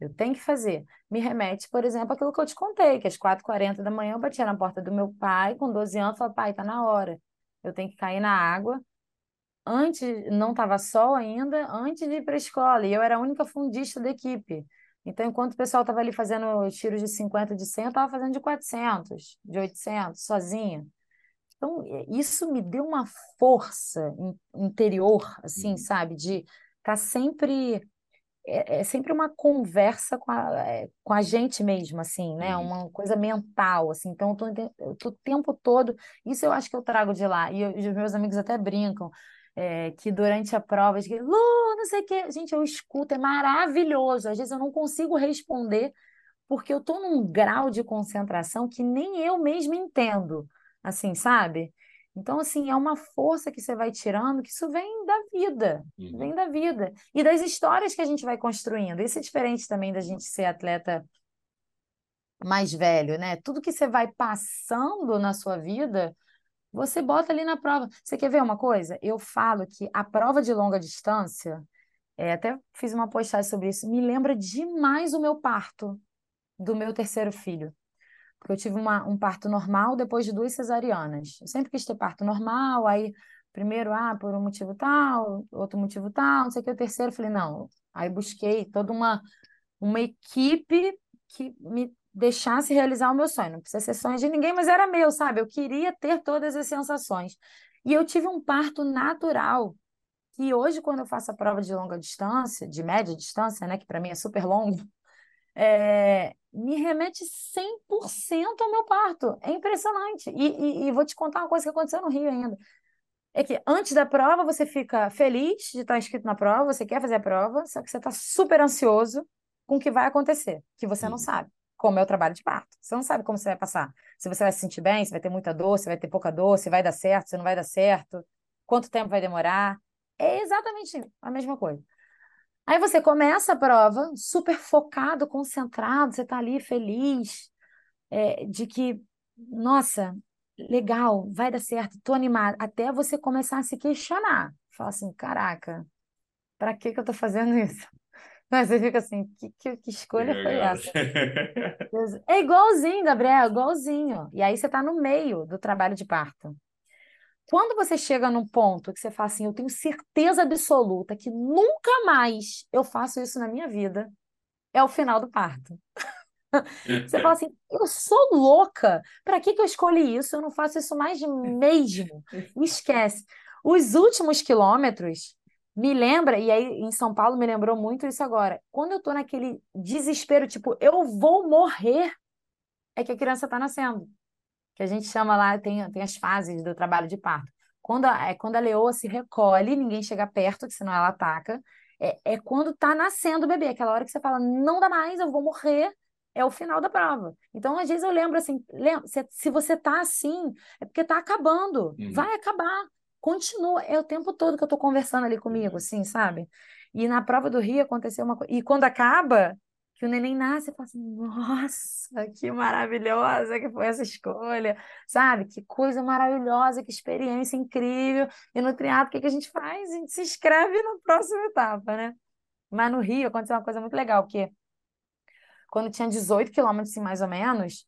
eu tenho que fazer. Me remete, por exemplo, àquilo que eu te contei, que às quatro h 40 da manhã eu batia na porta do meu pai, com 12 anos, e falava, pai, tá na hora. Eu tenho que cair na água, antes não estava sol ainda, antes de ir para a escola, e eu era a única fundista da equipe. Então, enquanto o pessoal estava ali fazendo tiros de 50, de 100, eu estava fazendo de 400, de 800, sozinha. Então, isso me deu uma força in- interior, assim, Uhum. sabe? De estar sempre. É, é sempre uma conversa com a, é, com a gente mesmo, assim, né? Uhum. Uma coisa mental, assim. Então, eu tô, eu tô o tempo todo. Isso eu acho que eu trago de lá. E, eu- e os meus amigos até brincam. É, que durante a prova, Lu, não sei o quê. Gente, eu escuto, é maravilhoso. Às vezes eu não consigo responder, porque eu tô num grau de concentração que nem eu mesma entendo, assim, sabe? Então, assim, é uma força que você vai tirando, que isso vem da vida, Uhum. vem da vida. E das histórias que a gente vai construindo. Isso é diferente também da gente ser atleta mais velho, né? Tudo que você vai passando na sua vida, você bota ali na prova. Você quer ver uma coisa? Eu falo que a prova de longa distância, é, até fiz uma postagem sobre isso, me lembra demais o meu parto do meu terceiro filho. Porque eu tive uma, um parto normal depois de duas cesarianas. Eu sempre quis ter parto normal, aí primeiro, ah, por um motivo tal, outro motivo tal, não sei o que, o terceiro, falei, não. Aí busquei toda uma, uma equipe que me deixasse realizar o meu sonho. Não precisa ser sonho de ninguém, mas era meu, sabe? Eu queria ter todas as sensações. E eu tive um parto natural, que hoje, quando eu faço a prova de longa distância, de média distância, né, que para mim é super longo, [laughs] é, me remete 100% ao meu parto. É impressionante. E, e, e vou te contar uma coisa que aconteceu no Rio ainda. É que antes da prova você fica feliz de estar inscrito na prova, você quer fazer a prova, só que você está super ansioso com o que vai acontecer, que você não sabe, como é o trabalho de parto. Você não sabe como você vai passar. Se você vai se sentir bem, se vai ter muita dor, se vai ter pouca dor, se vai dar certo, se não vai dar certo, quanto tempo vai demorar. É exatamente a mesma coisa. Aí você começa a prova super focado, concentrado, você está ali feliz. é, de que, nossa, legal, vai dar certo, tô animada, até você começar a se questionar. Falar assim, caraca, para que que eu tô fazendo isso? Mas você fica assim, que, que, que escolha foi essa? É igualzinho, Gabriel, igualzinho. E aí você está no meio do trabalho de parto. Quando você chega num ponto que você fala assim, eu tenho certeza absoluta que nunca mais eu faço isso na minha vida, é o final do parto. [laughs] Você fala assim, eu sou louca. Para que que eu escolhi isso? Eu não faço isso mais mesmo. [laughs] Esquece. Os últimos quilômetros me lembra, e aí em São Paulo me lembrou muito isso agora. Quando eu tô naquele desespero, tipo, eu vou morrer, é que a criança está nascendo. Que a gente chama lá, tem, tem as fases do trabalho de parto. Quando a, é quando a leoa se recolhe, ninguém chega perto, que senão ela ataca. É, é quando está nascendo o bebê, aquela hora que você fala, não dá mais, eu vou morrer, é o final da prova. Então, às vezes eu lembro assim, lembra, se, se você tá assim, é porque tá acabando, uhum. vai acabar continua, é o tempo todo que eu estou conversando ali comigo, uhum. assim, sabe? E na prova do Rio aconteceu uma coisa. E quando acaba, que o neném nasce, eu falo assim, nossa, que maravilhosa que foi essa escolha, sabe? Que coisa maravilhosa, que experiência incrível. E no triatlo, o que, que a gente faz? A gente se inscreve na próxima etapa, né? Mas no Rio aconteceu uma coisa muito legal, porque quando tinha 18 quilômetros, assim, mais ou menos,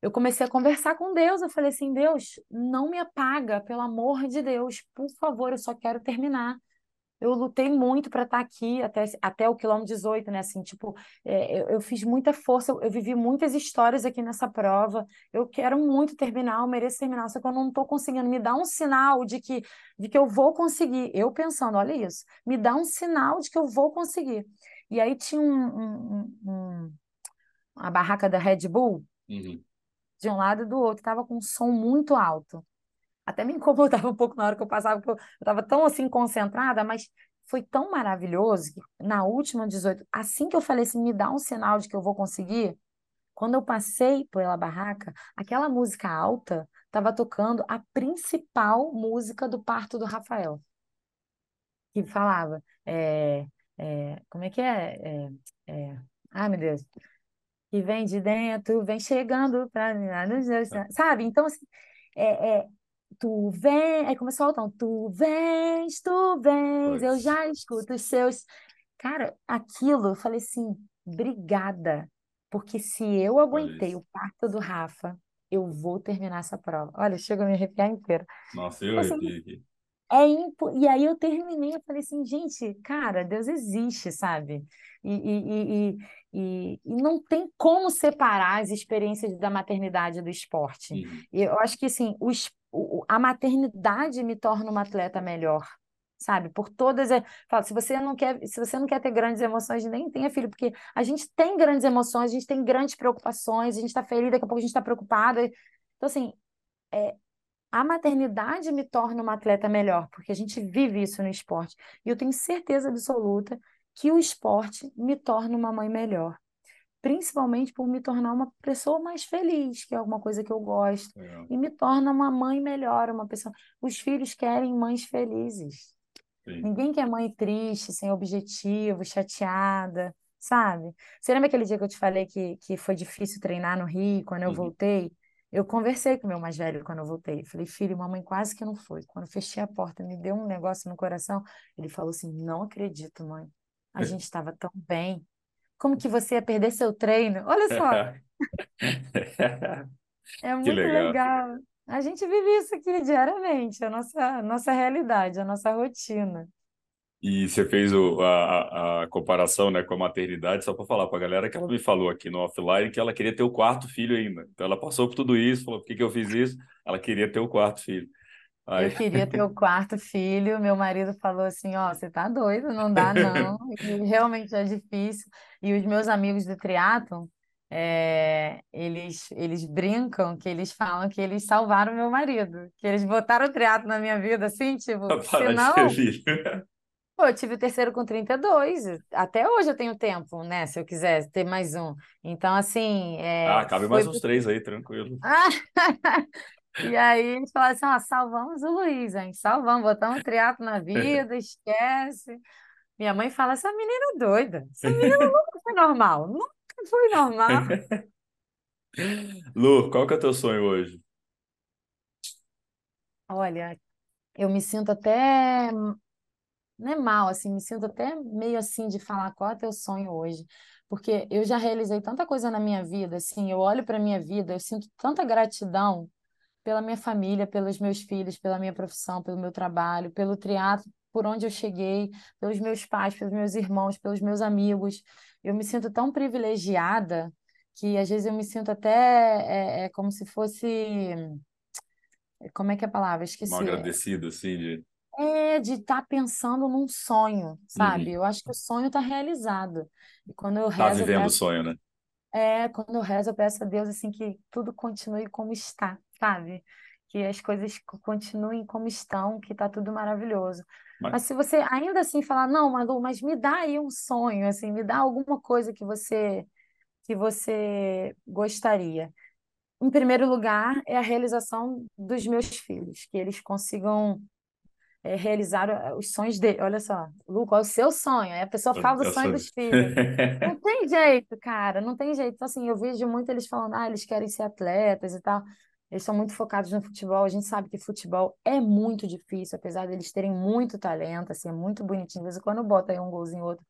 eu comecei a conversar com Deus. Eu falei assim: Deus, não me apaga, pelo amor de Deus, por favor, eu só quero terminar. Eu lutei muito para estar tá aqui até, até o quilômetro 18, né? Assim, tipo, é, eu, eu, fiz muita força, eu, eu, vivi muitas histórias aqui nessa prova. Eu quero muito terminar, eu mereço terminar, só que eu não estou conseguindo. Me dá um sinal de que, de que eu vou conseguir. Eu pensando, olha isso, me dá um sinal de que eu vou conseguir. E aí tinha um, um, um, uma barraca da Red Bull. Uhum de um lado e do outro, estava com um som muito alto. Até me incomodava um pouco na hora que eu passava, porque eu estava tão assim concentrada, mas foi tão maravilhoso que na última 18, assim que eu falei assim, me dá um sinal de que eu vou conseguir, quando eu passei pela barraca, aquela música alta estava tocando a principal música do parto do Rafael. Que falava, é, é, como é que é? é, é ai, meu Deus que vem de dentro, vem chegando para sabe? Então, assim, é, é, tu vem, aí começou a então, tu vens, tu vens, eu já escuto os seus. Cara, aquilo, eu falei assim, obrigada, porque se eu aguentei o parto do Rafa, eu vou terminar essa prova. Olha, chega a me arrepiar inteira. Nossa, eu assim, arrepiei É impo... E aí eu terminei, eu falei assim, gente, cara, Deus existe, sabe? E, e, e, e, e, não tem como separar as experiências da maternidade do esporte. Uhum. Eu acho que assim, o, a maternidade me torna uma atleta melhor, sabe? Por todas as. Falo, se você não quer, se você não quer ter grandes emoções, nem tenha filho, porque a gente tem grandes emoções, a gente tem grandes preocupações, a gente está feliz, daqui a pouco a gente está preocupada. Então, assim, é, a maternidade me torna uma atleta melhor, porque a gente vive isso no esporte. E eu tenho certeza absoluta que o esporte me torna uma mãe melhor. Principalmente por me tornar uma pessoa mais feliz, que é alguma coisa que eu gosto. É. E me torna uma mãe melhor, uma pessoa. Os filhos querem mães felizes. Sim. Ninguém quer mãe triste, sem objetivo, chateada, sabe? Você lembra aquele dia que eu te falei que, que foi difícil treinar no Rio, quando eu uhum. voltei? Eu conversei com o meu mais velho quando eu voltei. Falei, filho, mamãe quase que não foi. Quando fechei a porta, me deu um negócio no coração. Ele falou assim: Não acredito, mãe. A gente estava tão bem. Como que você ia perder seu treino? Olha só. [laughs] é muito legal. legal. A gente vive isso aqui diariamente, a nossa, a nossa realidade, a nossa rotina. E você fez o, a, a comparação né, com a maternidade, só para falar para a galera que ela me falou aqui no offline que ela queria ter o quarto filho ainda. Então ela passou por tudo isso, falou: por que, que eu fiz isso? Ela queria ter o quarto filho. Aí... Eu queria ter o quarto filho, meu marido falou assim, ó, você tá doido, não dá não, e realmente é difícil. E os meus amigos do triatlon, é, eles, eles brincam que eles falam que eles salvaram meu marido, que eles botaram o triatlo na minha vida, assim, tipo, senão... Pô, eu tive o terceiro com 32, até hoje eu tenho tempo, né, se eu quiser ter mais um. Então, assim... É, ah, cabe mais uns três aí, tranquilo. [laughs] E aí eles falaram assim: ó, salvamos o Luiz, hein? Salvamos, botamos triatlo na [laughs] vida, esquece. Minha mãe fala: essa menina é doida, essa menina [laughs] nunca foi normal, nunca foi normal. Lu, qual que é o teu sonho hoje? Olha, eu me sinto até, não é mal, assim, me sinto até meio assim de falar qual é o teu sonho hoje. Porque eu já realizei tanta coisa na minha vida, assim, eu olho para minha vida, eu sinto tanta gratidão pela minha família, pelos meus filhos, pela minha profissão, pelo meu trabalho, pelo triatlo, por onde eu cheguei, pelos meus pais, pelos meus irmãos, pelos meus amigos. Eu me sinto tão privilegiada que às vezes eu me sinto até é, é como se fosse. Como é que é a palavra? Mal Esqueci. agradecido, assim, de... É de estar pensando num sonho, sabe? Uhum. Eu acho que o sonho está realizado. E quando eu Tá rezo, vivendo o peço, sonho, né? é, quando eu rezo, eu peço a Deus assim que tudo continue como está, sabe? Que as coisas co- continuem como estão, que tá tudo maravilhoso. Mas, Mas se você ainda assim falar, não, Malu, mas me dá aí um sonho, assim, me dá alguma coisa que você que você gostaria. Em primeiro lugar, é a realização dos meus filhos, que eles consigam é, realizar eh, os sonhos dele. Olha só, Lu, qual é o seu sonho? Aí a pessoa fala do sonho sou... dos filhos. Não [laughs] tem jeito, cara, não tem jeito. Então, assim, eu vejo muito eles falando, ah, eles querem ser atletas e tal. Eles são muito focados no futebol. A gente sabe que futebol é muito difícil, apesar deles terem muito talento, assim, é muito bonitinho. De vez em quando bota aí um golzinho outro.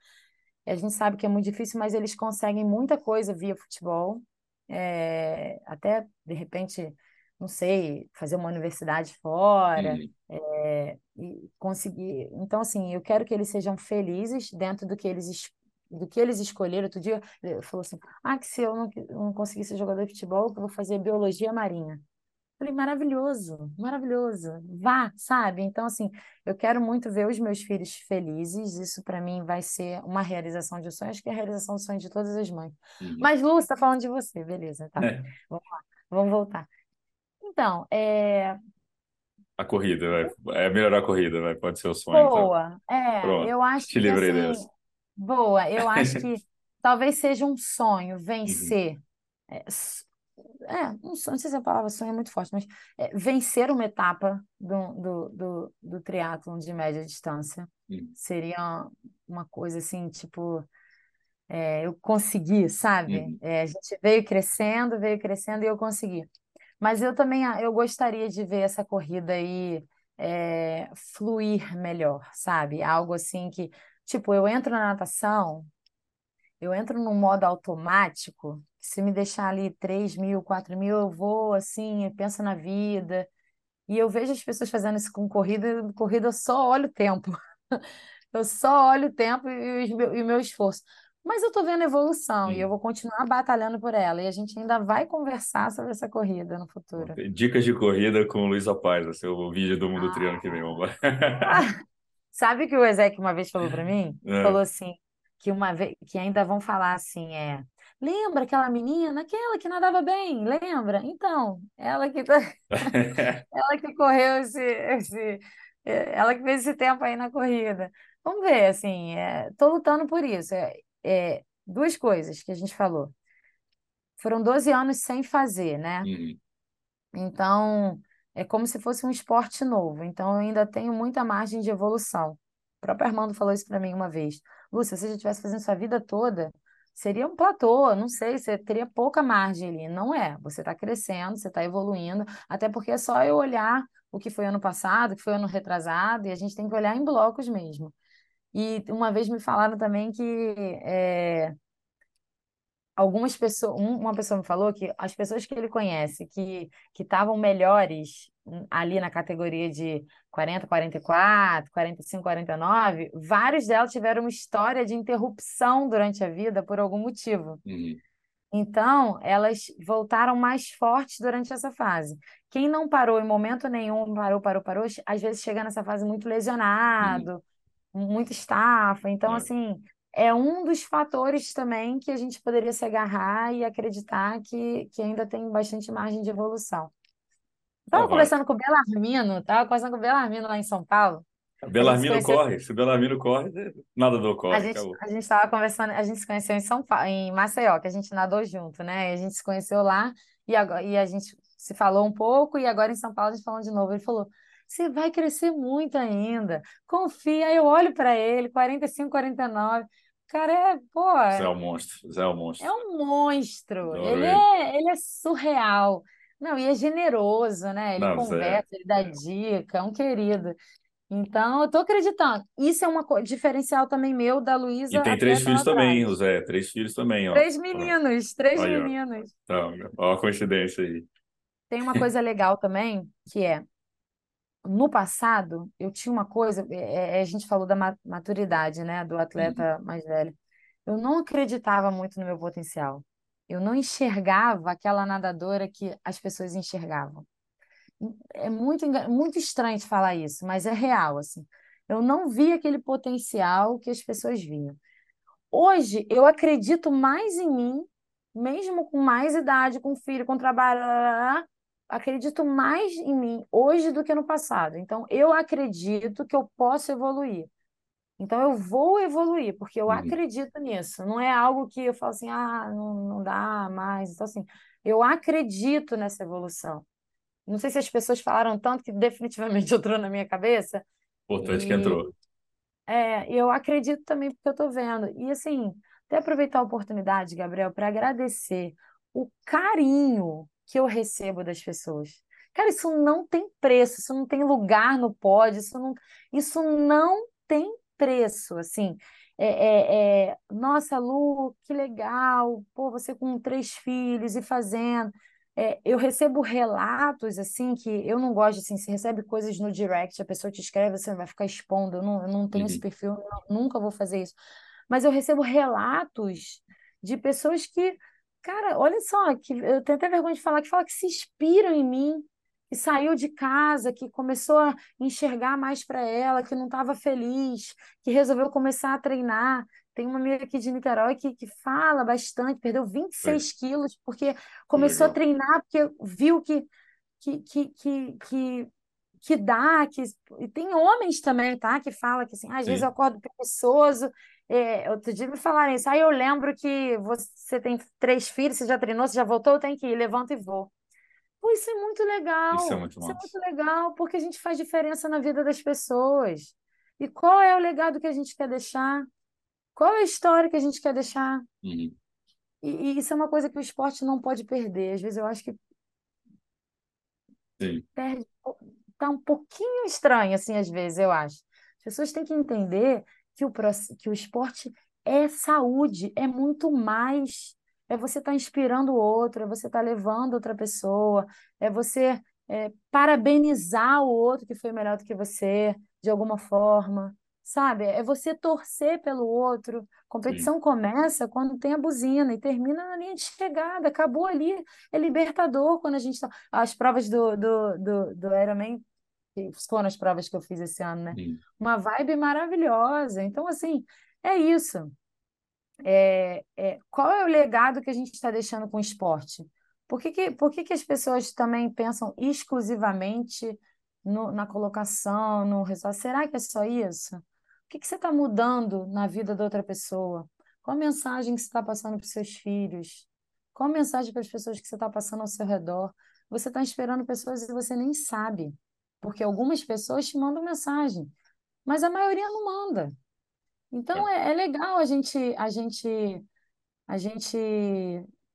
A gente sabe que é muito difícil, mas eles conseguem muita coisa via futebol. É, até, de repente, não sei, fazer uma universidade fora, Uhum. é, e conseguir. Então, assim, eu quero que eles sejam felizes dentro do que eles, es- do que eles escolheram. Outro dia, ele falou assim: ah, que se eu não, não conseguir ser jogador de futebol, eu vou fazer biologia marinha. Falei, maravilhoso, maravilhoso. Vá, sabe? Então, assim, eu quero muito ver os meus filhos felizes. Isso, para mim, vai ser uma realização de sonho. Acho que é a realização do sonho de todas as mães. Uhum. Mas, Lu, você está falando de você, beleza, tá. É, Vamos lá, vamos voltar. Então, é, a corrida, vai. É melhorar a corrida, vai. Pode ser o sonho, então. boa. É, Pronto. eu acho Te que, livrei assim, dessa. boa. Eu acho que [laughs] talvez seja um sonho Uhum. vencer. S- é, não sei não sei se a palavra sonho é muito forte, mas é, vencer uma etapa do, do, do, do triatlon de média distância Uhum. seria uma coisa assim, tipo, é, eu consegui, sabe? Uhum. É, a gente veio crescendo, veio crescendo e eu consegui. Mas eu também ah, eu gostaria de ver essa corrida aí é, fluir melhor, sabe? Algo assim que, tipo, eu entro na natação. Eu entro num modo automático, se me deixar ali três mil, quatro mil, eu vou assim, eu penso na vida. E eu vejo as pessoas fazendo isso com corrida, corrida eu só olho o tempo. [laughs] Eu só olho o tempo e, meu- e o meu esforço. Mas eu tô vendo evolução e eu vou continuar batalhando por ela. E a gente ainda vai conversar sobre essa corrida no futuro. Dicas de corrida com o Luiz Paz, ser o vídeo do Mundo Triângulo que vem. Ah. [laughs] Sabe o que o Ezequiel uma vez falou para mim? É. [laughs] Falou assim, que uma vez, que ainda vão falar assim, é, lembra aquela menina, aquela que nadava bem, lembra? Então, ela que tá- [laughs] [laughs] ela que correu esse, esse, é, ela que fez esse tempo aí na corrida. Vamos ver, assim, é, tô lutando por isso. É, é, duas coisas que a gente falou. Foram 12 anos sem fazer, né? Uhum. Então, é como se fosse um esporte novo. Então, eu ainda tenho muita margem de evolução. O próprio Armando falou isso para mim uma vez. Lúcia, se você já estivesse fazendo sua vida toda, seria um platô, não sei, você teria pouca margem ali. Não é. Você está crescendo, você está evoluindo, até porque é só eu olhar o que foi ano passado, o que foi ano retrasado, e a gente tem que olhar em blocos mesmo. E uma vez me falaram também que é, algumas pessoas, um- uma pessoa me falou que as pessoas que ele conhece que que estavam melhores ali na categoria de 40, 44, 45, 49, vários delas tiveram uma história de interrupção durante a vida por algum motivo. Uhum. Então, elas voltaram mais fortes durante essa fase. Quem não parou em momento nenhum, parou, parou, parou, às vezes chega nessa fase muito Uhum. lesionado, muita estafa. Então, É. assim, é um dos fatores também que a gente poderia se agarrar e acreditar que, que ainda tem bastante margem de evolução. Estava vai. conversando com o Belarmino, estava conversando com o Belarmino lá em São Paulo. A gente se Belarmino conheceu, corre. Se Belarmino corre, nadador a corre. gente, Acabou. a gente estava conversando, a gente se conheceu em São Paulo, em Maceió, que a gente nadou junto, né? E a gente se conheceu lá e, agora, e a gente se falou um pouco, e agora em São Paulo a gente falou de novo. Ele falou: Você vai crescer muito ainda, confia. Aí eu olho para ele, 45, 49. cara é, pô. Zé é um monstro. Zé é um monstro. É um monstro. Ele é, ele é surreal. Não, e é generoso, né? Ele Não, conversa, Zé. ele dá dica, é um querido. Então, eu tô acreditando. Isso é um diferencial também meu da E Luísa tem três filhos também, o atrás. Zé. Três filhos também, ó. Três meninos, três Aí, ó. meninos. Então, ó a coincidência aí. Tem uma coisa legal também, que é, no passado, eu tinha uma coisa, é, é, a gente falou da ma- maturidade, né, do Uhum. atleta mais velho. Eu não acreditava muito no meu potencial. Eu não enxergava aquela nadadora que as pessoas enxergavam. É muito, muito estranho de falar isso, mas é real, assim. Eu não via aquele potencial que as pessoas viam. Hoje, eu acredito mais em mim, mesmo com mais idade, com filho, com trabalho, acredito mais em mim hoje do que no passado. Então, eu acredito que eu posso evoluir. Então, eu vou evoluir, porque eu Uhum. acredito nisso. Não é algo que eu falo assim, ah, não, não dá mais. Então, assim, eu acredito nessa evolução. Não sei se as pessoas falaram tanto que definitivamente [laughs] entrou na minha cabeça. Importante que E entrou. é, eu acredito também porque eu estou vendo. E assim, até aproveitar a oportunidade, Gabriel, para agradecer o carinho que eu recebo das pessoas. Cara, isso não tem preço, isso não tem lugar no pódio, isso não, isso não tem preço, assim. É, é, é, nossa, Lu, que legal, pô, você com três filhos e fazendo. É, eu recebo relatos assim que eu não gosto assim, você recebe coisas no direct, a pessoa te escreve, você vai ficar expondo, eu não, eu não tenho esse Uhum. perfil, eu nunca vou fazer isso. Mas eu recebo relatos de pessoas que, cara, olha só, que eu tenho até vergonha de falar, que fala que se inspiram em mim, que saiu de casa, que começou a enxergar mais para ela, que não estava feliz, que resolveu começar a treinar. Tem uma amiga aqui de Niterói que, que fala bastante, perdeu vinte e Foi. seis quilos porque Que começou a legal. treinar, porque viu que, que, que, que, que, que dá, que... E tem homens também, tá? Que fala que assim, "Ah, às vezes eu Sim. acordo preguiçoso. É, outro dia me falaram isso. Aí eu lembro que você tem três filhos, você já treinou, você já voltou, tenho que ir, levanto e vou. Pô, isso é muito Isso é legal. muito Isso é muito legal, porque a gente faz diferença na vida das pessoas. E qual é o legado que a gente quer deixar? Qual é a história que a gente quer deixar? Uhum. E, e isso é uma coisa que o esporte não pode perder. Às vezes eu acho que Sim. perde, tá um pouquinho estranho, assim, às vezes, eu acho. As pessoas têm que entender que o, que o esporte é saúde, é muito mais. É você estar inspirando o outro, é você estar levando outra pessoa, é você é, parabenizar o outro que foi melhor do que você, de alguma forma, sabe? É você torcer pelo outro. Sim. Competição começa quando tem a buzina e termina na linha de chegada, acabou ali. É libertador quando a gente está as provas do, do, do, do Ironman, que foram as provas que eu fiz esse ano, né? Uhum. Uma vibe maravilhosa. Então, assim, é isso. É, é, qual é o legado que a gente está deixando com o esporte? Por que que, por que que as pessoas também pensam exclusivamente no- na colocação, no resultado? Será que é só isso? O que que você está mudando na vida da outra pessoa? Qual a mensagem que você está passando para os seus filhos? Qual a mensagem para as pessoas que você está passando ao seu redor? Você está inspirando pessoas e você nem sabe, porque algumas pessoas te mandam mensagem, mas a maioria não manda. É. Então é, é legal a gente, a gente, a gente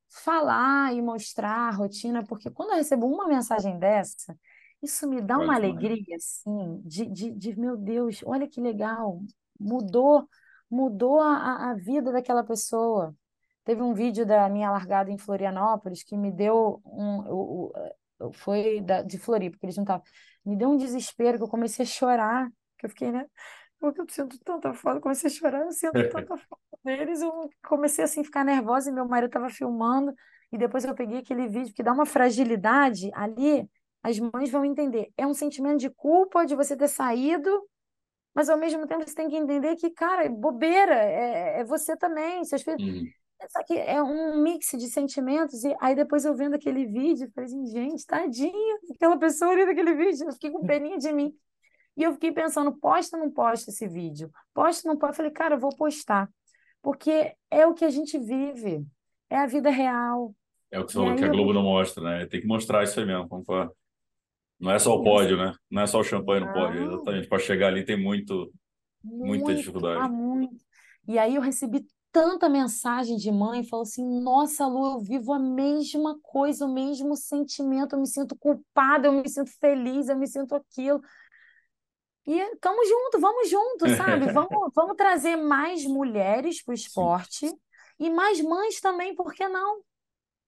falar e mostrar a rotina, porque quando eu recebo uma mensagem dessa, isso me dá uma alegria, assim, de, de, de meu Deus, olha que legal, mudou, mudou a, a vida daquela pessoa. Teve um vídeo da minha largada em Florianópolis que me deu um, o, o- foi da, de Floripa, porque eles não estavam, me deu um desespero que eu comecei a chorar, que eu fiquei, né? Porque eu sinto tanta falta, comecei a chorar, eu sinto [laughs] tanta falta deles, eu comecei assim a ficar nervosa e meu marido estava filmando, e depois eu peguei aquele vídeo que dá uma fragilidade ali, as mães vão entender. É um sentimento de culpa de você ter saído, mas ao mesmo tempo você tem que entender que, cara, é bobeira, é, é você também, seus filhos. Uhum. Só que é um mix de sentimentos, e aí depois eu vendo aquele vídeo, falei assim, gente, tadinha, aquela pessoa ali daquele vídeo, eu fiquei com peninha de mim. E eu fiquei pensando, posta ou não posta esse vídeo? Posta ou não posta? Eu falei, cara, eu vou postar. Porque é o que a gente vive, é a vida real. É o que você falou que a eu, Globo não mostra, né? Tem que mostrar isso aí mesmo. concordo. Não é só o eu pódio, né? Não é só o champanhe no pódio. Exatamente. Para chegar ali tem muito, muita muito, dificuldade. muito. E aí eu recebi tanta mensagem de mãe, falou assim: Nossa, Lu, eu vivo a mesma coisa, o mesmo sentimento, eu me sinto culpada, eu me sinto feliz, eu me sinto aquilo. E estamos juntos, vamos juntos, sabe? [laughs] Vamos, vamos trazer mais mulheres para o esporte Sim. e mais mães também, por que não?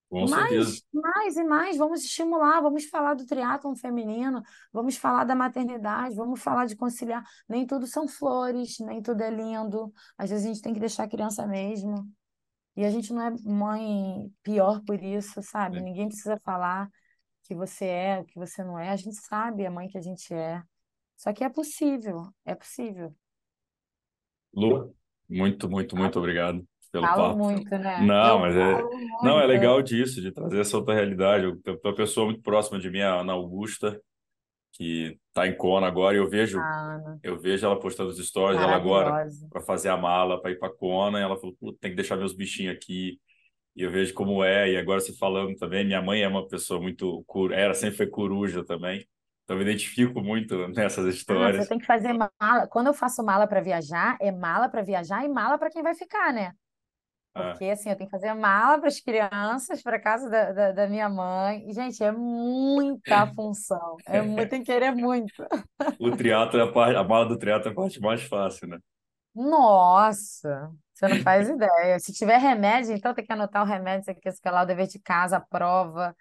Com mais, certeza. mais e mais, vamos estimular, vamos falar do triatlon feminino, vamos falar da maternidade, vamos falar de conciliar. Nem tudo são flores, nem tudo é lindo. Às vezes a gente tem que deixar a criança mesmo. E a gente não é mãe pior por isso, sabe? É. Ninguém precisa falar que você é, o que você não é. A gente sabe a mãe que a gente é. Só que é possível, é possível. Lu, muito, muito, muito obrigado pelo Falo papo. muito, né? Não, Eu mas é, falo não, é muito. legal disso, de trazer essa outra realidade. Eu uma pessoa muito próxima de mim, a Ana Augusta, que está em Kona agora, e eu vejo, A Ana, eu vejo ela postando os stories dela agora para fazer a mala para ir para Kona, e ela falou, "Pô, tem que deixar meus bichinhos aqui. E eu vejo como é, e agora você falando também, minha mãe é uma pessoa muito, era, sempre foi coruja também. Então eu me identifico muito nessas Ah, você histórias. tem que fazer mala. Quando eu faço mala para viajar, é mala para viajar e mala para quem vai ficar, né? Ah, Porque assim, eu tenho que fazer mala para as crianças, para casa da, da, da minha mãe. E, gente, é muita [laughs] função. É muito, tem que querer muito. o triatlo é a parte, a mala do triatlo é a parte mais fácil, né? Nossa, você não faz [laughs] ideia. Se tiver remédio, então tem que anotar o remédio, isso aqui, isso aqui lá, o dever de casa, a prova.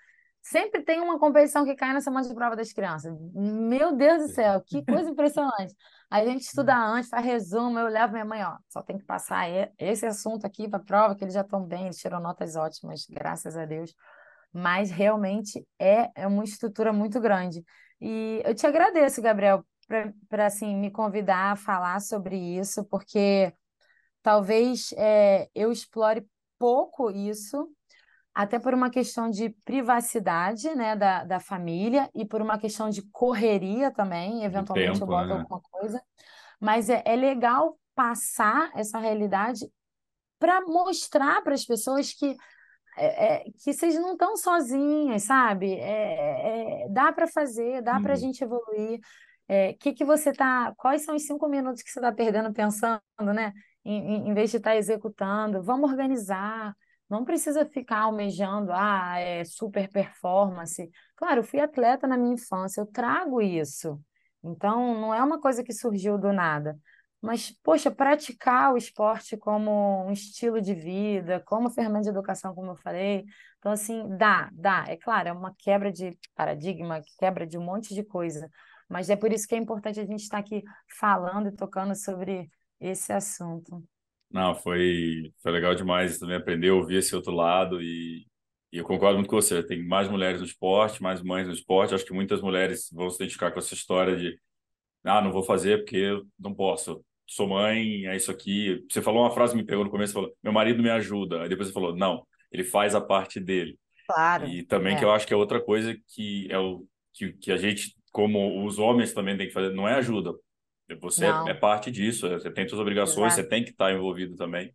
Sempre tem uma competição que cai na semana de prova das crianças. Meu Deus do céu, que coisa impressionante. A gente estuda antes, faz resumo, eu levo minha mãe, ó, só tem que passar esse assunto aqui para a prova, que eles já estão bem, eles tiram notas ótimas, graças a Deus. Mas realmente é, é uma estrutura muito grande. E eu te agradeço, Gabriel, para assim, me convidar a falar sobre isso, porque talvez é, eu explore pouco isso, até por uma questão de privacidade, né, da, da família e por uma questão de correria também, eventualmente eu tempo, boto né? alguma coisa, mas é, é legal passar essa realidade para mostrar para as pessoas que é, é, que vocês não estão sozinhas, sabe? É, é, dá para fazer, dá para a gente evoluir. É, que que você tá? Quais são os cinco minutos que você está perdendo pensando, né? Em, em- em vez de estar executando, vamos organizar. Não precisa ficar almejando, ah, é super performance. Claro, eu fui atleta na minha infância, eu trago isso. Então, não é uma coisa que surgiu do nada. Mas, poxa, praticar o esporte como um estilo de vida, como ferramenta de educação, como eu falei. Então, assim, dá, dá. É claro, é uma quebra de paradigma, quebra de um monte de coisa. Mas é por isso que é importante a gente estar aqui falando e tocando sobre esse assunto. Não, foi, foi legal demais também aprender a ouvir esse outro lado e, e eu concordo muito com você. Tem mais mulheres no esporte, mais mães no esporte. Acho que muitas mulheres vão se identificar com essa história de ah, não vou fazer porque eu não posso. Sou mãe, é isso aqui. Você falou uma frase que me pegou no começo, falou, meu marido me ajuda. Aí depois você falou, não, ele faz a parte dele. Claro, E também que é, eu acho que é outra coisa que é o que, que a gente, como os homens também tem que fazer, não é ajuda. Você é, é parte disso, você tem suas obrigações, você exato, tem que estar envolvido também.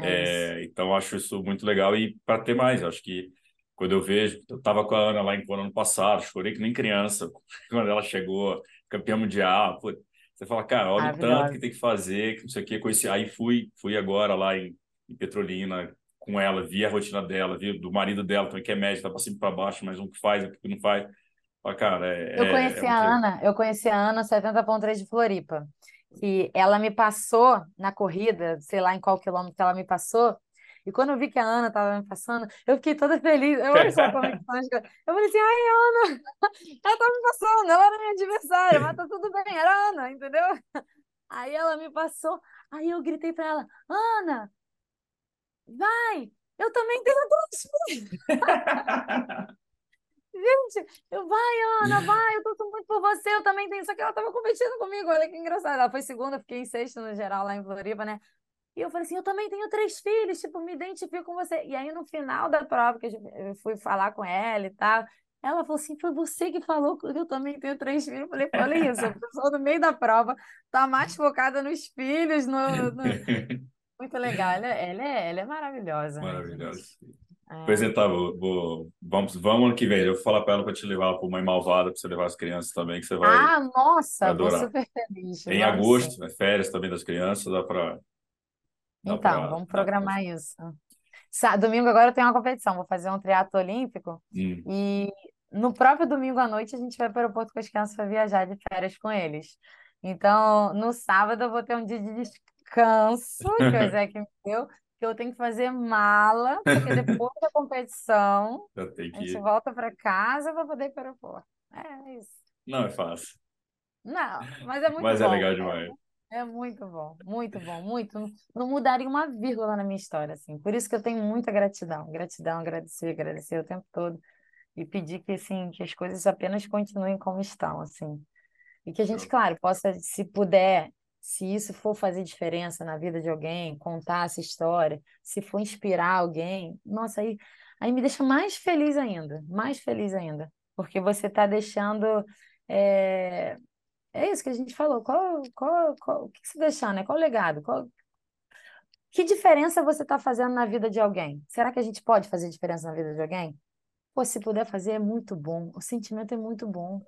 é. É, então, acho isso muito legal e para ter mais, acho que quando eu vejo, eu estava com a Ana lá em Kona ano passado, chorei que nem criança [laughs] quando ela chegou, campeã mundial. Pô, você fala, cara, olha o tanto que tem que fazer, que não sei o que, conheci. Aí fui, fui agora lá em, em Petrolina com ela, vi a rotina dela, vi do marido dela também, que é médico, tá para cima para baixo, mas um que faz, outro que não faz. Cara, Eu é, é, é conheci muito a. Ana, eu conheci a Ana 70.3 de Floripa. E ela me passou na corrida, sei lá em qual quilômetro que ela me passou. E quando eu vi que a Ana estava me passando, eu fiquei toda feliz. Eu olho só como é que. Eu falei assim, ai, Ana, ela tá me passando, ela era minha adversária, mas tá tudo bem, era a Ana, entendeu? Aí ela me passou, aí eu gritei para ela, Ana, vai, eu também tenho duas [laughs] Gente, eu, vai, Ana, vai, eu torço muito por você, eu também tenho. Só que ela tava competindo comigo, olha que engraçado. Ela foi segunda, fiquei em sexto no geral lá em Floripa, né? E eu falei assim, eu também tenho três filhos, tipo, me identifico com você. E aí, no final da prova, que eu fui falar com ela e tal, ela falou assim, foi você que falou que eu também tenho três filhos. Eu falei, olha isso, a pessoa no meio da prova tá mais focada nos filhos, no... no... [laughs] Muito legal, ela, é- ela, é, ela é maravilhosa, né, Pois É. vou, vou- vamos, vamos ano que vem. Eu vou falar para ela para te levar para Mãe Malvada, para você levar as crianças também, que você vai, Ah, nossa, vou super feliz, Em sim. agosto, é férias também das crianças, dá para Então, pra, vamos pra programar fazer. isso. Domingo agora eu tenho uma competição, vou fazer um triatlo olímpico Hum. e no próprio domingo à noite a gente vai para o aeroporto com as crianças para viajar de férias com eles. Então, no sábado eu vou ter um dia de descanso que o [laughs] Isaac me deu, que eu tenho que fazer mala, porque depois da competição [laughs] Eu tenho a gente que. volta para casa para poder ir para o aeroporto. É isso. Não é fácil, Não, mas é muito mas é bom. legal É demais. é muito bom, muito bom, muito. Não mudaria uma vírgula na minha história, assim. Por isso que eu tenho muita gratidão, gratidão, agradecer, agradecer o tempo todo e pedir que, assim, que as coisas apenas continuem como estão, assim. E que a gente, claro, possa, se puder, se isso for fazer diferença na vida de alguém, contar essa história, se for inspirar alguém, nossa, aí, aí me deixa mais feliz ainda, mais feliz ainda, porque você está deixando. é, é isso que a gente falou. Qual, qual, qual, o que você deixando, né? Qual o legado? Qual, que diferença você está fazendo na vida de alguém? Será que a gente pode fazer diferença na vida de alguém? Pô, se puder fazer, é muito bom. O sentimento é muito bom.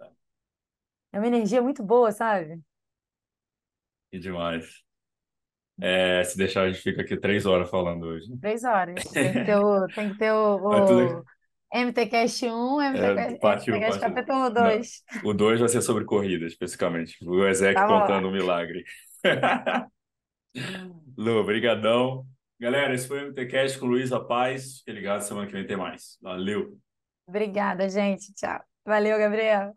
É uma energia muito boa, sabe? E demais. É, se deixar, a gente fica aqui três horas falando hoje. Três horas. [laughs] Tem que ter o, tem que ter o, tudo MTCast 1, é MTCast, parte 1, MTCast parte 2. capítulo Não, 2. o 2 vai ser sobre corrida, especificamente. O Ezek Tá contando o milagre. [laughs] Lu, brigadão. Galera, esse foi o MTCast com Luísa Paz. Fique ligado, semana que vem tem mais. Valeu! Obrigada, gente. Tchau. Valeu, Gabriel.